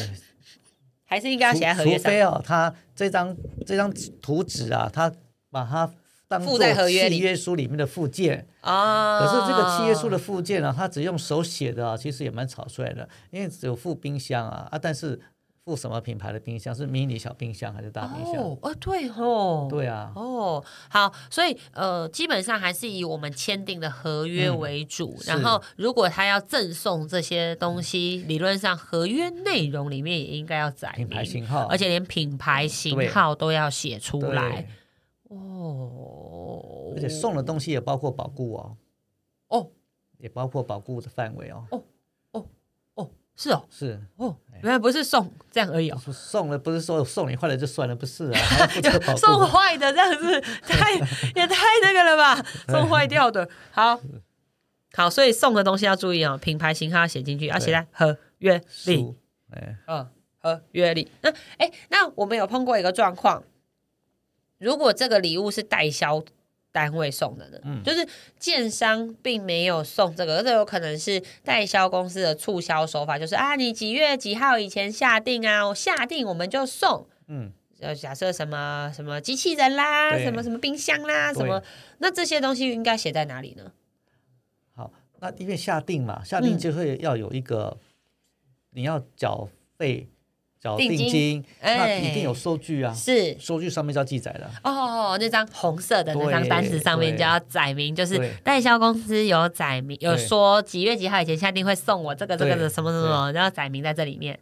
Speaker 1: 还是应该要
Speaker 2: 除
Speaker 1: 写在合约上
Speaker 2: 除非。哦，他这张这张图纸啊，他把它当做
Speaker 1: 附在合约里
Speaker 2: 契约书里面的附件。
Speaker 1: 啊，
Speaker 2: 可是这个契约书的附件呢、他只用手写的啊，其实也蛮草率的，因为只有附冰箱啊啊，但是附什么品牌的冰箱是迷你小冰箱还是大冰箱？
Speaker 1: 哦，哦，对哦，
Speaker 2: 对啊，
Speaker 1: 哦，好，所以呃，基本上还是以我们签订的合约
Speaker 2: 嗯
Speaker 1: 为主。
Speaker 2: 是
Speaker 1: 然后，如果他要赠送这些东西，理论上合约内容里面也应该要载
Speaker 2: 品牌
Speaker 1: 明，
Speaker 2: 型号，
Speaker 1: 而且连品牌型号都要写出
Speaker 2: 对
Speaker 1: 来。哦，
Speaker 2: 而且送的东西也包括保固哦，
Speaker 1: 哦
Speaker 2: 也包括保固的范围哦，
Speaker 1: 哦，哦，哦是哦
Speaker 2: 是
Speaker 1: 哦，原来不是送这样而已哦。
Speaker 2: 送了不是说送你坏了就算了，不是啊，
Speaker 1: 送。坏的这样子，太也太那个了吧？送坏掉的，好好，所以送的东西要注意哦，品牌型号要写进去，要写在合约里。嗯，合约里。那哎，那我们有碰过一个状况，如果这个礼物是代销单位送的呢，
Speaker 2: 嗯。
Speaker 1: 就是建商并没有送这个，这有可能是代销公司的促销手法，就是啊，你几月几号以前下定啊，我下定我们就送。
Speaker 2: 嗯，
Speaker 1: 呃，假设什么什么机器人啦，什么什么冰箱啦，什么，那这些东西应该写在哪里呢？
Speaker 2: 好，那因为下定嘛，下定
Speaker 1: 嗯。
Speaker 2: 就会要有一个，你要缴费、缴
Speaker 1: 定金，
Speaker 2: 那
Speaker 1: 哎。
Speaker 2: 一定有收据啊，
Speaker 1: 是。
Speaker 2: 收据上面就要记载的。
Speaker 1: 哦，那张红色的那张单子上面就要载明，就是代销公司有载明，有说几月几号以前下定会送我这个这个的什么什么，然后载明在这里面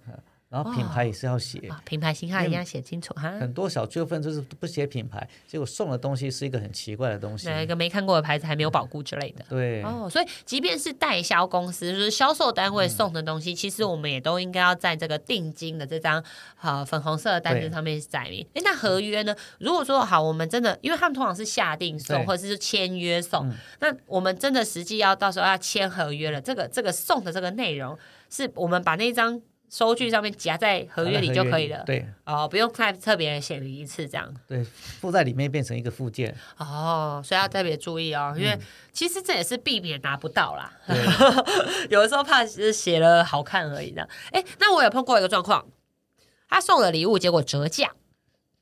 Speaker 2: 然后品牌也是要写，
Speaker 1: 啊，品牌型号一定要写清楚哈。
Speaker 2: 很多小纠纷就是不写品牌，结果送的东西是一个很奇怪的东西。
Speaker 1: 哪一个没看过的牌子还没有保固之类的。
Speaker 2: 对，
Speaker 1: 哦，所以即便是代销公司，就是销售单
Speaker 2: 嗯
Speaker 1: 位送的东西，其实我们也都应该要在这个定金的这张呃粉红色的单子上面载明。哎，那合约呢？如果说好，我们真的，因为他们通常是下定送或者是签约送，
Speaker 2: 嗯
Speaker 1: 那我们真的实际要到时候要签合约了，这个这个送的这个内容，是我们把那张收据上面夹在合约里就可以了。
Speaker 2: 对
Speaker 1: 哦，不用再特别写明一次这样。
Speaker 2: 对，附在里面变成一个附件。
Speaker 1: 哦，所以要特别注意哦，因为其实这也是避免拿不到啦。有的时候怕只是写了好看而已的。哎，那我有碰过一个状况，他送了礼物，结果折价，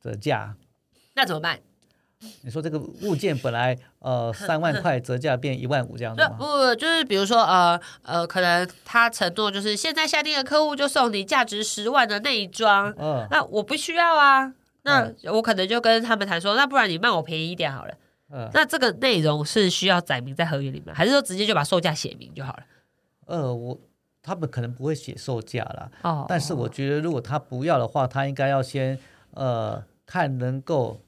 Speaker 2: 折价。
Speaker 1: 那怎么办？
Speaker 2: 你说这个物件本来呃三万块，折价变一万五这样子吗？
Speaker 1: 不不就是比如说呃呃，可能他承诺就是现在下定的客户就送你价值十万的内装，
Speaker 2: 嗯，
Speaker 1: 那我不需要啊。那我可能就跟他们谈说，那不然你卖我便宜一点好了。
Speaker 2: 嗯
Speaker 1: 那这个内容是需要载明在合约里面，还是说直接就把售价写明就好了？
Speaker 2: 呃，我他们可能不会写售价啦，
Speaker 1: 哦，
Speaker 2: 但是我觉得如果他不要的话，他应该要先呃看能够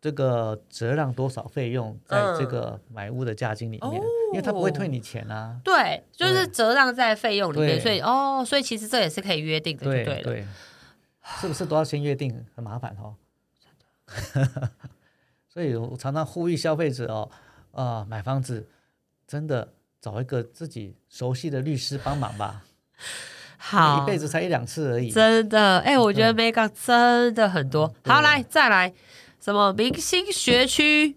Speaker 2: 这个折让多少费用在这个买屋的价金里面，因为他不会退你钱啊。
Speaker 1: 对，就是折让在费用里面，所以哦，所以其实这也是可以约定的，就
Speaker 2: 对
Speaker 1: 对了。
Speaker 2: 对，是不是都要先约定？很麻烦哦。所以我常常呼吁消费者哦，啊、买房子真的找一个自己熟悉的律师帮忙吧，
Speaker 1: 好，
Speaker 2: 一辈子才一两次而已。
Speaker 1: 真的，哎、我觉得 up 真的很多。
Speaker 2: 对
Speaker 1: 好，来再来，什么明星学区，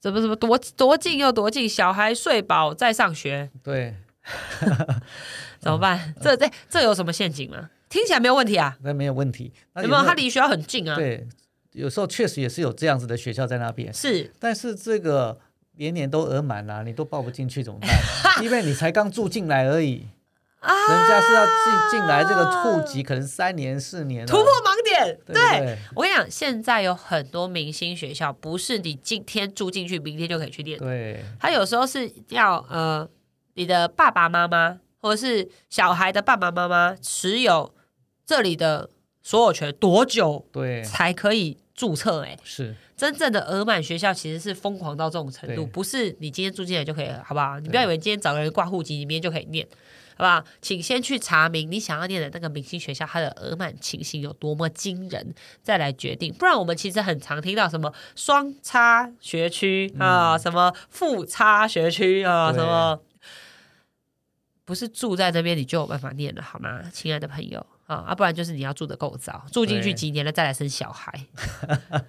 Speaker 1: 怎么怎么多多近又多近，小孩睡饱再上学，
Speaker 2: 对，
Speaker 1: 怎么办？这这这有什么陷阱吗？听起来没有问题啊，
Speaker 2: 那没有问题。那
Speaker 1: 有没有？它离学校很近啊，
Speaker 2: 对，有时候确实也是有这样子的学校在那边，
Speaker 1: 是
Speaker 2: 但是这个年年都额满了、你都报不进去怎么办？因为你才刚住进来而已，
Speaker 1: 啊，
Speaker 2: 人家是要进进来这个户籍，可能三年四年
Speaker 1: 突破盲点，
Speaker 2: 对
Speaker 1: 对。
Speaker 2: 对。
Speaker 1: 我跟你讲，现在有很多明星学校，不是你今天住进去，明天就可以去念。
Speaker 2: 对。
Speaker 1: 他有时候是要呃，你的爸爸妈妈或者是小孩的爸爸妈妈持有这里的所有权多久
Speaker 2: 对。
Speaker 1: 才可以注册哎、
Speaker 2: 是。
Speaker 1: 真正的额满学校其实是疯狂到这种程度，不是你今天住进来就可以了，好不好？你不要以为今天找个人挂户籍，你明天就可以念，好不好？请先去查明你想要念的那个明星学校，它的额满情形有多么惊人，再来决定。不然我们其实很常听到什么双差学区啊，什么负差学区啊，什么。不是住在那边你就有办法念了，好吗，亲爱的朋友啊？啊，不然就是你要住的够早，住进去几年了再来生小孩。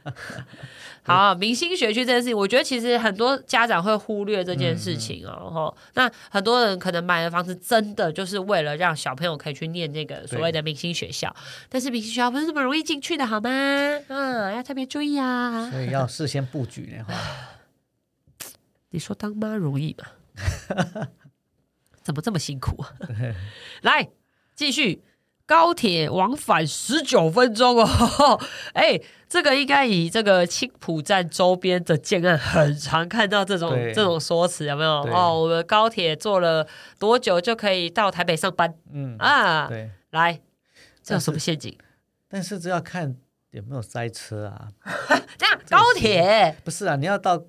Speaker 1: 好，明星学区这件事情，我觉得其实很多家长会忽略这件事情哦。吼、那很多人可能买的房子真的就是为了让小朋友可以去念那个所谓的明星学校，但是明星学校不是这么容易进去的，好吗？嗯，要特别注意啊。
Speaker 2: 所以要事先布局呢哈。
Speaker 1: 你说当妈容易吗？怎么这么辛苦啊？来，继续。高铁往返十九分钟哦，哎、这个应该以这个青浦站周边的建案很常看到这种
Speaker 2: 对
Speaker 1: 这种说辞，有没有？哦，我们高铁坐了多久就可以到台北上班
Speaker 2: 嗯，
Speaker 1: 啊？
Speaker 2: 对。
Speaker 1: 来，这有什么陷阱？
Speaker 2: 但是这要看有没有塞车啊。
Speaker 1: 这样高铁
Speaker 2: 不是啊，你要到，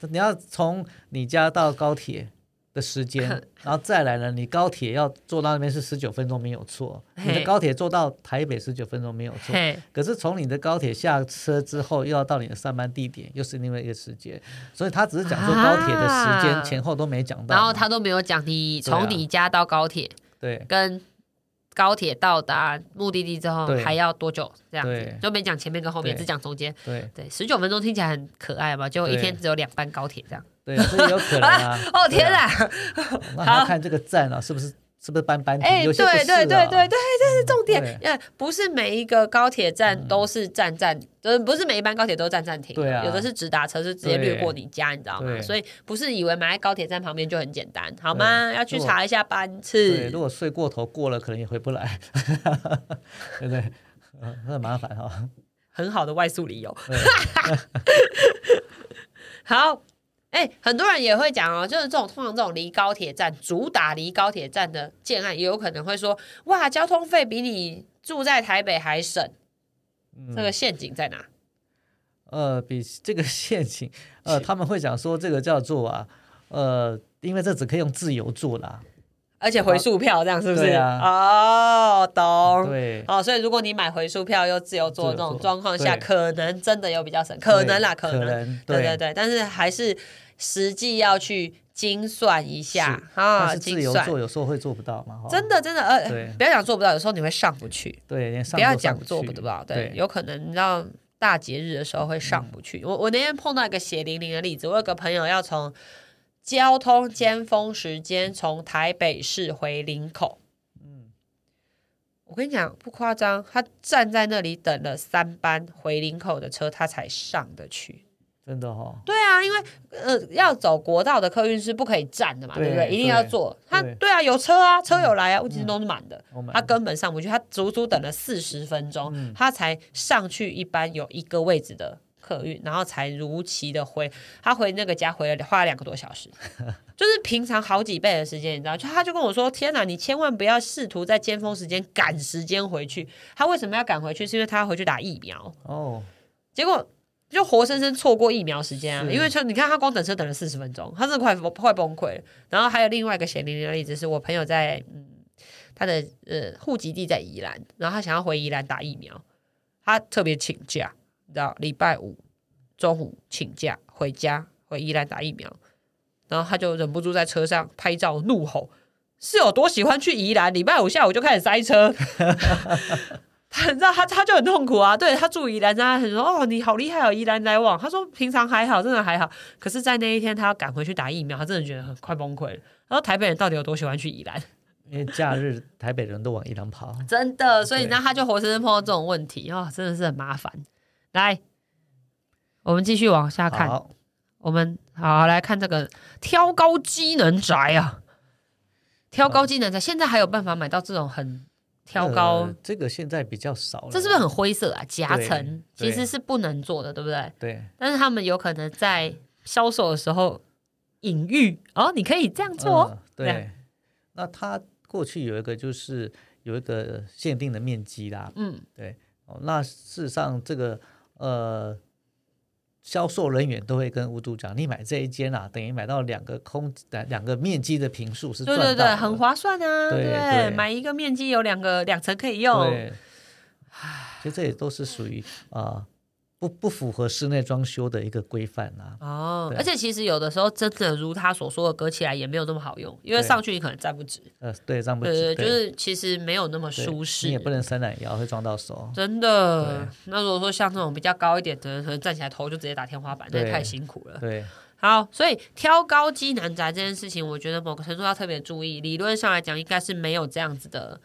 Speaker 2: 你要从你家到高铁的时间，然后再来呢，你高铁要坐到那边是十九分钟没有错，你的高铁坐到台北十九分钟没有错。可是从你的高铁下车之后，又要到你的上班地点，又是另外一个时间，所以他只是讲说高铁的时
Speaker 1: 啊
Speaker 2: 间前后都没讲到嘛。
Speaker 1: 然后他都没有讲你从你家到高铁。
Speaker 2: 对
Speaker 1: 跟高铁到达目的地之后还要多久？这样子就没讲前面跟后面，只讲中间。
Speaker 2: 对
Speaker 1: 对，十九分钟听起来很可爱嘛，就一天只有两班高铁这样。
Speaker 2: 对，所以有可能啊。
Speaker 1: 哦天
Speaker 2: 对啊！
Speaker 1: 哪！
Speaker 2: 那还要看这个站啊，是不是是不是班班
Speaker 1: 哎，对对对对对，这是重点。呃，不是每一个高铁站都是站站，呃，不是每一班高铁都是站站停。
Speaker 2: 对啊
Speaker 1: 有的是直达车，是直接
Speaker 2: 对
Speaker 1: 掠过你家，你知道吗？所以不是以为买在高铁站旁边就很简单，好吗？要去查一下班次
Speaker 2: 对，
Speaker 1: 次
Speaker 2: 如。果睡过头过了，可能也回不来，对不对？呃很麻烦哈、
Speaker 1: 很好的外宿理由。
Speaker 2: 对
Speaker 1: 好，哎、很多人也会讲哦，就是这种通常这种离高铁站主打离高铁站的建案，也有可能会说，哇，交通费比你住在台北还省，
Speaker 2: 嗯。
Speaker 1: 这个陷阱在哪？
Speaker 2: 呃，比这个陷阱，呃，他们会讲说这个叫做啊，呃，因为这只可以用自由做啦，
Speaker 1: 而且回数票这样是不是？哦，懂。
Speaker 2: 对
Speaker 1: 哦，所以如果你买回数票又自由做这种状况下，可能真的有比较省，可能啦，
Speaker 2: 可
Speaker 1: 能。
Speaker 2: 能对
Speaker 1: 对对对，但是还是实际要去精算一下
Speaker 2: 是
Speaker 1: 啊。
Speaker 2: 自由做有时候会做不到嘛，
Speaker 1: 真的真的，呃，不要讲做不到，有时候你会上不去。
Speaker 2: 对，
Speaker 1: 不要讲做不到，对，
Speaker 2: 对，
Speaker 1: 有可能你知道大节日的时候会上不去。我我那天碰到一个血淋淋的例子，我有个朋友要从交通尖峰时间从台北市回林口，
Speaker 2: 嗯，
Speaker 1: 我跟你讲不夸张，他站在那里等了三班回林口的车，他才上得去。
Speaker 2: 真的哈、
Speaker 1: 对啊，因为呃要走国道的客运是不可以站的嘛，对不对？一定要坐。他
Speaker 2: 对
Speaker 1: 对啊，有车啊，车有来啊，问题是都是满的。他根本上不去，他足足等了四十分钟，
Speaker 2: 嗯
Speaker 1: 他才上去一班有一个位置的客运，然后才如期的回他回那个家回了花了两个多小时，就是平常好几倍的时间，你知道？就他就跟我说：“天哪，你千万不要试图在尖峰时间赶时间回去。”他为什么要赶回去？是因为他要回去打疫苗，
Speaker 2: 哦，
Speaker 1: 结果。就活生生错过疫苗时间啊！因为就你看他光等车等了四十分钟，他真的快快崩溃了。然后还有另外一个血淋淋的例子，是我朋友在嗯他的呃户籍地在宜兰，然后他想要回宜兰打疫苗，他特别请假，你知道礼拜五中午请假回家回宜兰打疫苗，然后他就忍不住在车上拍照怒吼，是有多喜欢去宜兰？礼拜五下午就开始塞车。他你知道他他就很痛苦啊，对他住宜兰，他很说哦你好厉害哦，宜兰来往。他说平常还好，真的还好，可是，在那一天他要赶回去打疫苗，他真的觉得很快崩溃了。然后台北人到底有多喜欢去宜兰？
Speaker 2: 因 为假日台北人都往宜兰跑，
Speaker 1: 真的，所以
Speaker 2: 对
Speaker 1: 那他就活生生碰到这种问题哦，真的是很麻烦。来，我们继续往下看，
Speaker 2: 好，
Speaker 1: 我们好来看这个挑高机能宅啊，挑高机能宅，现在还有办法买到这种很挑高，
Speaker 2: 呃这个现在比较少了，
Speaker 1: 这是不是很灰色啊？夹层
Speaker 2: 对
Speaker 1: 其实是不能做的，对不对？
Speaker 2: 对？
Speaker 1: 但是他们有可能在销售的时候隐喻哦，你可以这样做哦，
Speaker 2: 嗯
Speaker 1: 这样。
Speaker 2: 对，那它过去有一个就是有一个限定的面积啦，
Speaker 1: 嗯，对
Speaker 2: 哦，那事实上这个呃，销售人员都会跟屋主讲，你买这一间啊，等于买到两个空两个面积的平数是
Speaker 1: 对对对，很划算啊，
Speaker 2: 对
Speaker 1: 买一个面积有两个两层可以用，
Speaker 2: 对，其实这也都是属于啊、不不符合室内装修的一个规范啊。
Speaker 1: 哦，而且其实有的时候真的如他所说的，隔起来也没有那么好用，因为上去你可能站不直，
Speaker 2: 呃，对，这样不
Speaker 1: 对对，
Speaker 2: 止
Speaker 1: 就是其实没有那么舒适，
Speaker 2: 你也不能伸懒腰，会撞到手。
Speaker 1: 真的。那如果说像这种比较高一点的人，可能站起来头就直接打天花板，那也太辛苦了。
Speaker 2: 对，
Speaker 1: 好，所以挑高机难宅这件事情，我觉得某个程度要特别注意。理论上来讲，应该是没有这样子的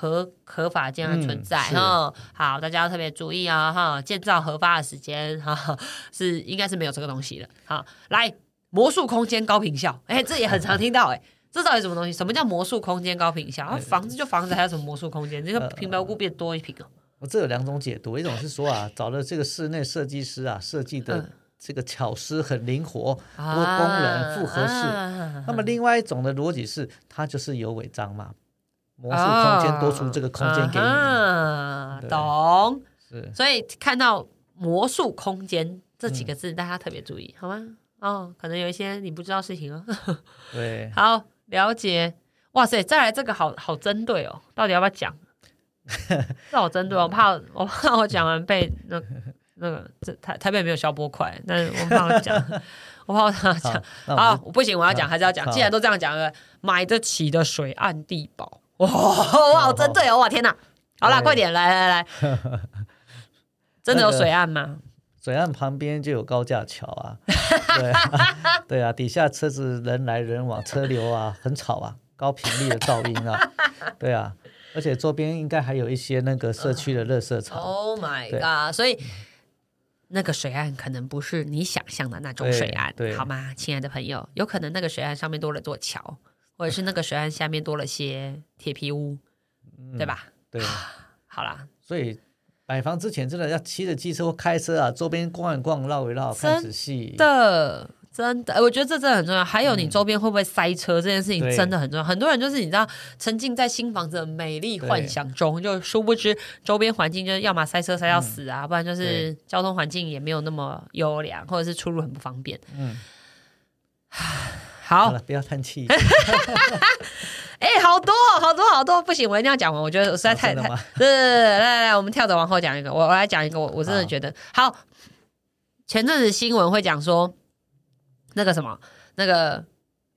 Speaker 1: 合合法建案存在哈、好，大家要特别注意啊哈，建造合法的时间哈是应该是没有这个东西的。好，来魔术空间高频效，哎、这也很常听到哎、这到底什么东西？什么叫魔术空间高频效？啊、房子就房子，还有什么魔术空间？这个
Speaker 2: 呃
Speaker 1: 平白无故变多一瓶哦。
Speaker 2: 我这有两种解读，一种是说啊，找了这个室内设计师啊，设计的
Speaker 1: 嗯
Speaker 2: 这个巧思很灵活，
Speaker 1: 啊
Speaker 2: 多功能复合式。
Speaker 1: 啊
Speaker 2: 那么另外一种的逻辑是，它就是有违章嘛，魔术空间多出这个空间给你，
Speaker 1: 啊懂。
Speaker 2: 是
Speaker 1: 所以看到“魔术空间”这几个字，大家特别注意，好吗？哦，可能有一些你不知道事情哦。
Speaker 2: 对，
Speaker 1: 好，了解。哇塞，再来这个好好针对哦，到底要不要讲？这好针对哦，我怕我怕我讲完被那那个这台台北没有消波块，但是我怕我讲，我怕我讲讲
Speaker 2: 好，我
Speaker 1: 好
Speaker 2: 们，
Speaker 1: 我不行，我要讲还是要讲。既然都这样讲了，买得起的水岸地堡，哇，我好针对哦！哇，天哪！好啦，
Speaker 2: 对
Speaker 1: 快点来来来，真的有水岸吗？
Speaker 2: 水岸旁边就有高架桥啊，对啊，对啊，底下车子人来人往，车流啊 很吵啊，高频率的噪音啊，对啊，而且周边应该还有一些那个社区的垃圾场
Speaker 1: ，Oh my god！所以那个水岸可能不是你想象的那种水岸，好吗，亲爱的朋友？有可能那个水岸上面多了座桥，或者是那个水岸下面多了些铁皮屋，对吧？
Speaker 2: 对，
Speaker 1: 好啦，
Speaker 2: 所以买房之前真的要骑着机车或开车啊，周边逛一逛，绕一绕，看仔细。
Speaker 1: 的。真的，我觉得这真的很重要。还有，你周边会不会塞车、这件事情真的很重要。很多人就是你知道，沉浸在新房子的美丽幻想中，就殊不知周边环境就是要么塞车塞到死啊，不然就是交通环境也没有那么优良，或者是出入很不方便。
Speaker 2: 嗯，
Speaker 1: 好
Speaker 2: 好，了，不要叹气。
Speaker 1: 哎、好多哦好多好多，不行，我一定要讲完。我觉得我实在太太，
Speaker 2: 哦真的吗
Speaker 1: 对来来来，我们跳着往后讲一个，我我来讲一个，我我真的
Speaker 2: 好
Speaker 1: 觉得好。前阵子新闻会讲说，那个什么，那个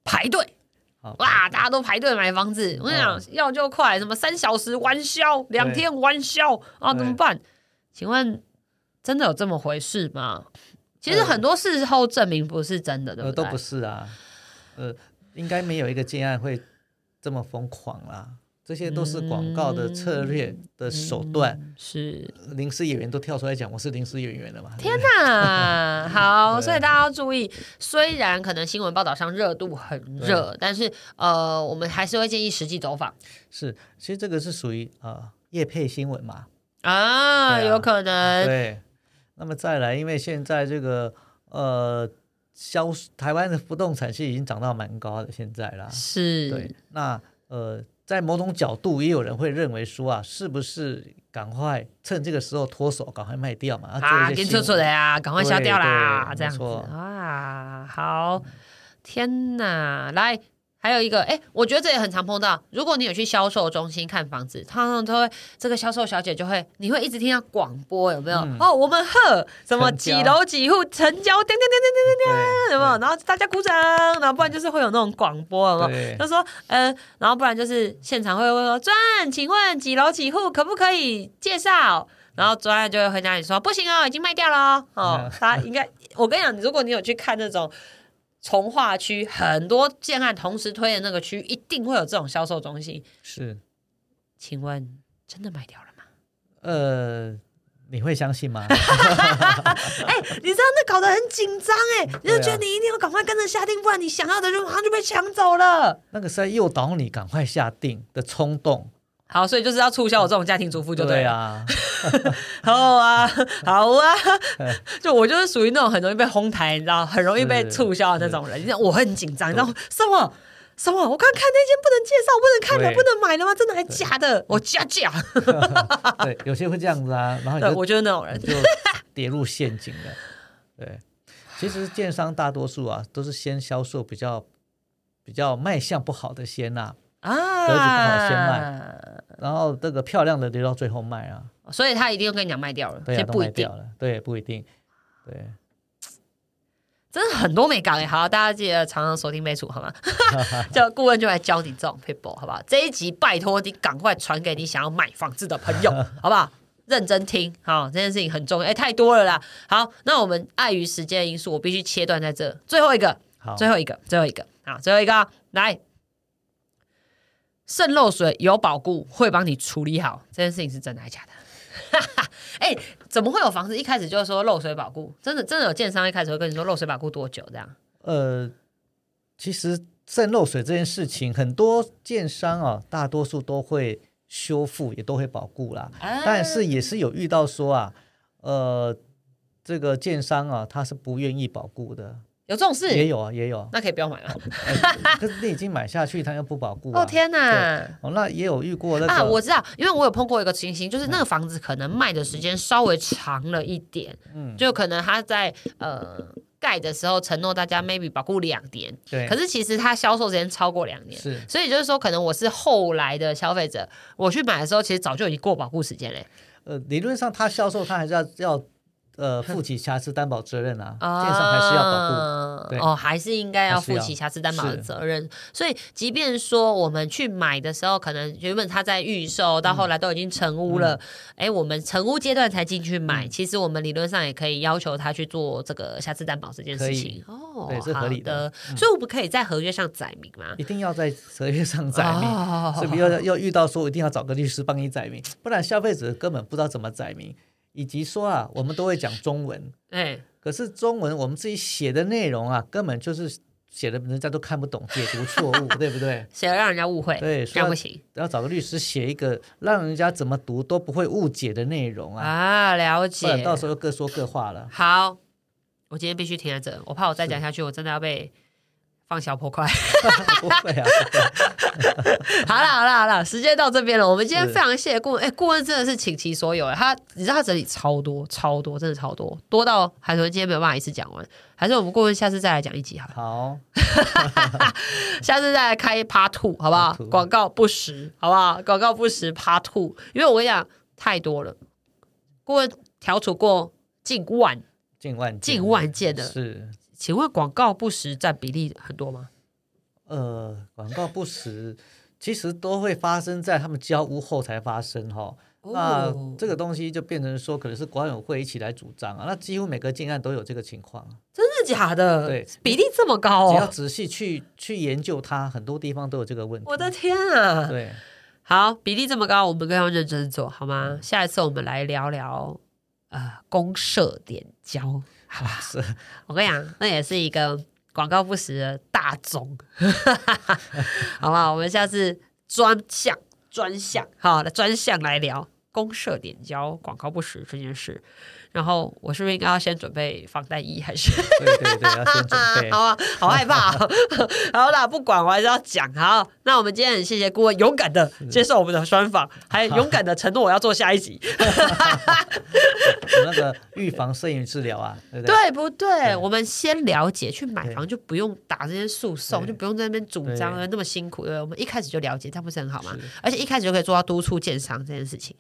Speaker 1: 排队，哇，大家都排队买房子。我跟你讲，要就快，什么三小时完销，两天完销啊，怎么办？请问真的有这么回事吗？其实
Speaker 2: 呃
Speaker 1: 很多事后证明不是真的，对不对？
Speaker 2: 呃，都不是啊，呃，应该没有一个建案会这么疯狂啦。这些都是广告的策略的手段。
Speaker 1: 嗯是
Speaker 2: 临时演员都跳出来讲，我是临时演员的嘛？
Speaker 1: 天哪，好，所以大家要注意，虽然可能新闻报道上热度很热，但是呃，我们还是会建议实际走访
Speaker 2: 是，其实这个是属于呃业配新闻嘛。
Speaker 1: 啊，
Speaker 2: 啊
Speaker 1: 有可能
Speaker 2: 对，那么再来，因为现在这个呃销台湾的不动产是已经涨到蛮高的，现在啦。
Speaker 1: 是
Speaker 2: 对，那呃，在某种角度，也有人会认为说啊，是不是赶快趁这个时候脱手，赶快卖掉嘛？要
Speaker 1: 啊，
Speaker 2: 做一
Speaker 1: 跟错错的
Speaker 2: 些新闻。
Speaker 1: 呀，赶快销掉啦，这样子啊，好，天哪，来。还有一个，哎，我觉得这也很常碰到。如果你有去销售中心看房子，常常都会这个销售小姐就会，你会一直听到广播，有没有？
Speaker 2: 嗯
Speaker 1: 哦，我们呵，什么
Speaker 2: 成
Speaker 1: 几
Speaker 2: 交
Speaker 1: 楼几户成交，叮叮叮叮叮叮叮，
Speaker 2: 对
Speaker 1: 有没有？然后大家鼓掌，然后不然就是会有那种广播，有没有？
Speaker 2: 对
Speaker 1: 他说，呃，然后不然就是现场会问说，专案，请问几楼几户可不可以介绍？然后专案就会回答你说，不行哦，已经卖掉了哦。哦，他应该，我跟你讲，如果你有去看那种从化区，很多建案同时推的那个区，一定会有这种销售中心。
Speaker 2: 是
Speaker 1: 请问，真的卖掉了吗？
Speaker 2: 呃，你会相信吗？
Speaker 1: 哎、你知道那搞得很紧张哎，你就觉得你一定要赶快跟着下定，不然你想要的就马上就被抢走了。
Speaker 2: 那个是在诱导你赶快下定的冲动。
Speaker 1: 好，所以就是要促销我这种家庭主妇就对
Speaker 2: 啊，
Speaker 1: 好啊，好啊，就我就是属于那种很容易被哄抬，你知道，很容易被促销的那种人。你知道我很紧张，你知道什么？什么？我刚看那间不能介绍，不能看了，
Speaker 2: 对
Speaker 1: 不能买了吗？真的还假的？我加价。
Speaker 2: 对，有些会这样子啊，然后
Speaker 1: 我就是那种人。
Speaker 2: 就跌入陷阱了。对，其实建商大多数啊都是先销售比较比较卖相不好的先呐、
Speaker 1: 啊，
Speaker 2: 格局不好先卖然后这个漂亮的留到最后卖啊，
Speaker 1: 所以他一定会跟你讲卖掉了，
Speaker 2: 对啊，
Speaker 1: 不一定
Speaker 2: 卖掉，了，对，不一定，对，
Speaker 1: 真的很多没搞哎。好，大家记得常常收听美楚好吗？叫顾问就来教你这种 people 好不好？这一集拜托你赶快传给你想要买房子的朋友，好不好？认真听，好，这件事情很重要，哎，太多了啦。好，那我们碍于时间的因素，我必须切断在这。最后一个，
Speaker 2: 好，
Speaker 1: 最后一个，最后一个，好，最后一个啊，来，渗漏水有保固，会帮你处理好，这件事情是真的还是假的？哎、怎么会有房子一开始就说漏水保固？真的真的有建商一开始会跟你说漏水保固多久这样？
Speaker 2: 呃，其实渗漏水这件事情，很多建商啊，大多数都会修复，也都会保固啦。
Speaker 1: 啊
Speaker 2: 但是也是有遇到说啊，呃，这个建商啊，他是不愿意保固的，
Speaker 1: 有这种事？
Speaker 2: 也有啊，也有啊。
Speaker 1: 那可以不要买了。
Speaker 2: 呃可是你已经买下去，他又不保固、啊。
Speaker 1: 哦天哪！
Speaker 2: 哦，那也有遇过那个，
Speaker 1: 啊，我知道，因为我有碰过一个情形，就是那个房子可能卖的时间稍微长了一点，
Speaker 2: 嗯，
Speaker 1: 就可能他在呃盖的时候承诺大家 maybe 保固两年，
Speaker 2: 对，
Speaker 1: 可是其实它销售时间超过两年，
Speaker 2: 是
Speaker 1: 所以就是说，可能我是后来的消费者，我去买的时候，其实早就已经过保护时间嘞。
Speaker 2: 呃，理论上他销售他还是要要呃 负起瑕疵担保责任啊，建商还是要保护。
Speaker 1: 哦，还是应该要负起瑕疵担保的责任。所以，即便说我们去买的时候，可能原本他在预售，到后来都已经成屋
Speaker 2: 嗯
Speaker 1: 了，哎、我们成屋阶段才进去买，其实我们理论上也可以要求他去做这个瑕疵担保这件事情。哦，
Speaker 2: 对是合理的嗯。
Speaker 1: 所以，我们可以在合约上载明吗？
Speaker 2: 一定要在合约上载明，
Speaker 1: 哦
Speaker 2: 所以要要遇到说一定要找个律师帮你载明，不然消费者根本不知道怎么载明。以及说啊，我们都会讲中文，
Speaker 1: 哎、
Speaker 2: 可是中文我们自己写的内容啊，根本就是写的人家都看不懂，解读错误，对不对？
Speaker 1: 写的让人家误会，
Speaker 2: 对，所以要
Speaker 1: 这样不行
Speaker 2: 要找个律师写一个让人家怎么读都不会误解的内容啊，
Speaker 1: 啊。了
Speaker 2: 不然
Speaker 1: 解，
Speaker 2: 到时候各说各话了。
Speaker 1: 好，我今天必须停在这，我怕我再讲下去，我真的要被放小破块。
Speaker 2: 不会啊，不 会
Speaker 1: 好了好了好了，时间到这边了。我们今天非常谢谢顾问，哎、顾问真的是倾其所有，哎，他你知道他整理超多超多，真的超多，多到海豚今天没有办法一次讲完，还是我们顾问下次再来讲一集好了，
Speaker 2: 好，
Speaker 1: 下次再来开 Part Two 好不好广告不实好不好？广告不实 Part Two，因为我跟你讲太多了，顾问调处过近万
Speaker 2: 近万件
Speaker 1: 近万件的，
Speaker 2: 是
Speaker 1: 请问广告不实占比例很多吗？
Speaker 2: 呃，广告不实，其实都会发生在他们交屋后才发生哈。那
Speaker 1: 哦
Speaker 2: 这个东西就变成说，可能是管委会一起来主张啊。那几乎每个建案都有这个情况，
Speaker 1: 真的假的？
Speaker 2: 对，
Speaker 1: 比例这么高哦！
Speaker 2: 只要仔细去去研究它，很多地方都有这个问题。
Speaker 1: 我的天啊！
Speaker 2: 对，
Speaker 1: 好，比例这么高，我们更要认真做好吗？下一次我们来聊聊呃公社点交，好吧？
Speaker 2: 是
Speaker 1: 我跟你讲，那也是一个广告不实的大宗，好不好？我们下次专项专项好的专项来聊公社点交广告不实这件事。然后我是不是应该要先准备防弹衣，还是？
Speaker 2: 对对对，要先准备。
Speaker 1: 好啊，好害怕、哦。好啦，不管我还是要讲。好，那我们今天很谢谢顾问勇敢的接受我们的专访，还勇敢的承诺我要做下一集，
Speaker 2: 有那个预防摄影治疗啊，对不对？
Speaker 1: 对不对？我们先了解，去买房就不用打这些诉讼，就不用在那边主张
Speaker 2: 对
Speaker 1: 那么辛苦？我们一开始就了解，这样不是很好吗？而且一开始就可以做到督促建商这件事情。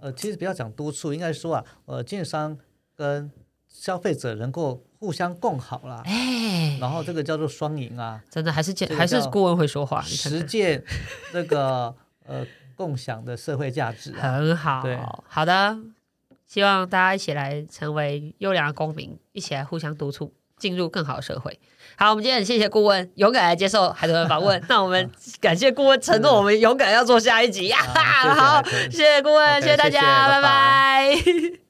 Speaker 2: 呃，其实不要讲督促，应该说啊，呃，建商跟消费者能够互相共好啦，
Speaker 1: 哎，
Speaker 2: 然后这个叫做双赢啊，
Speaker 1: 真的还是建还是顾问会说话，
Speaker 2: 实践这个 呃共享的社会价值啊。
Speaker 1: 很好
Speaker 2: 对，
Speaker 1: 好的，希望大家一起来成为优良的公民，一起来互相督促，进入更好的社会。好，我们今天很谢谢顾问勇敢来接受海豚的访问，那我们感谢顾问承诺，我们勇敢要做下一集。呀。
Speaker 2: 好谢谢
Speaker 1: 好
Speaker 2: 海，豚。
Speaker 1: 谢谢顾问谢谢大家，拜拜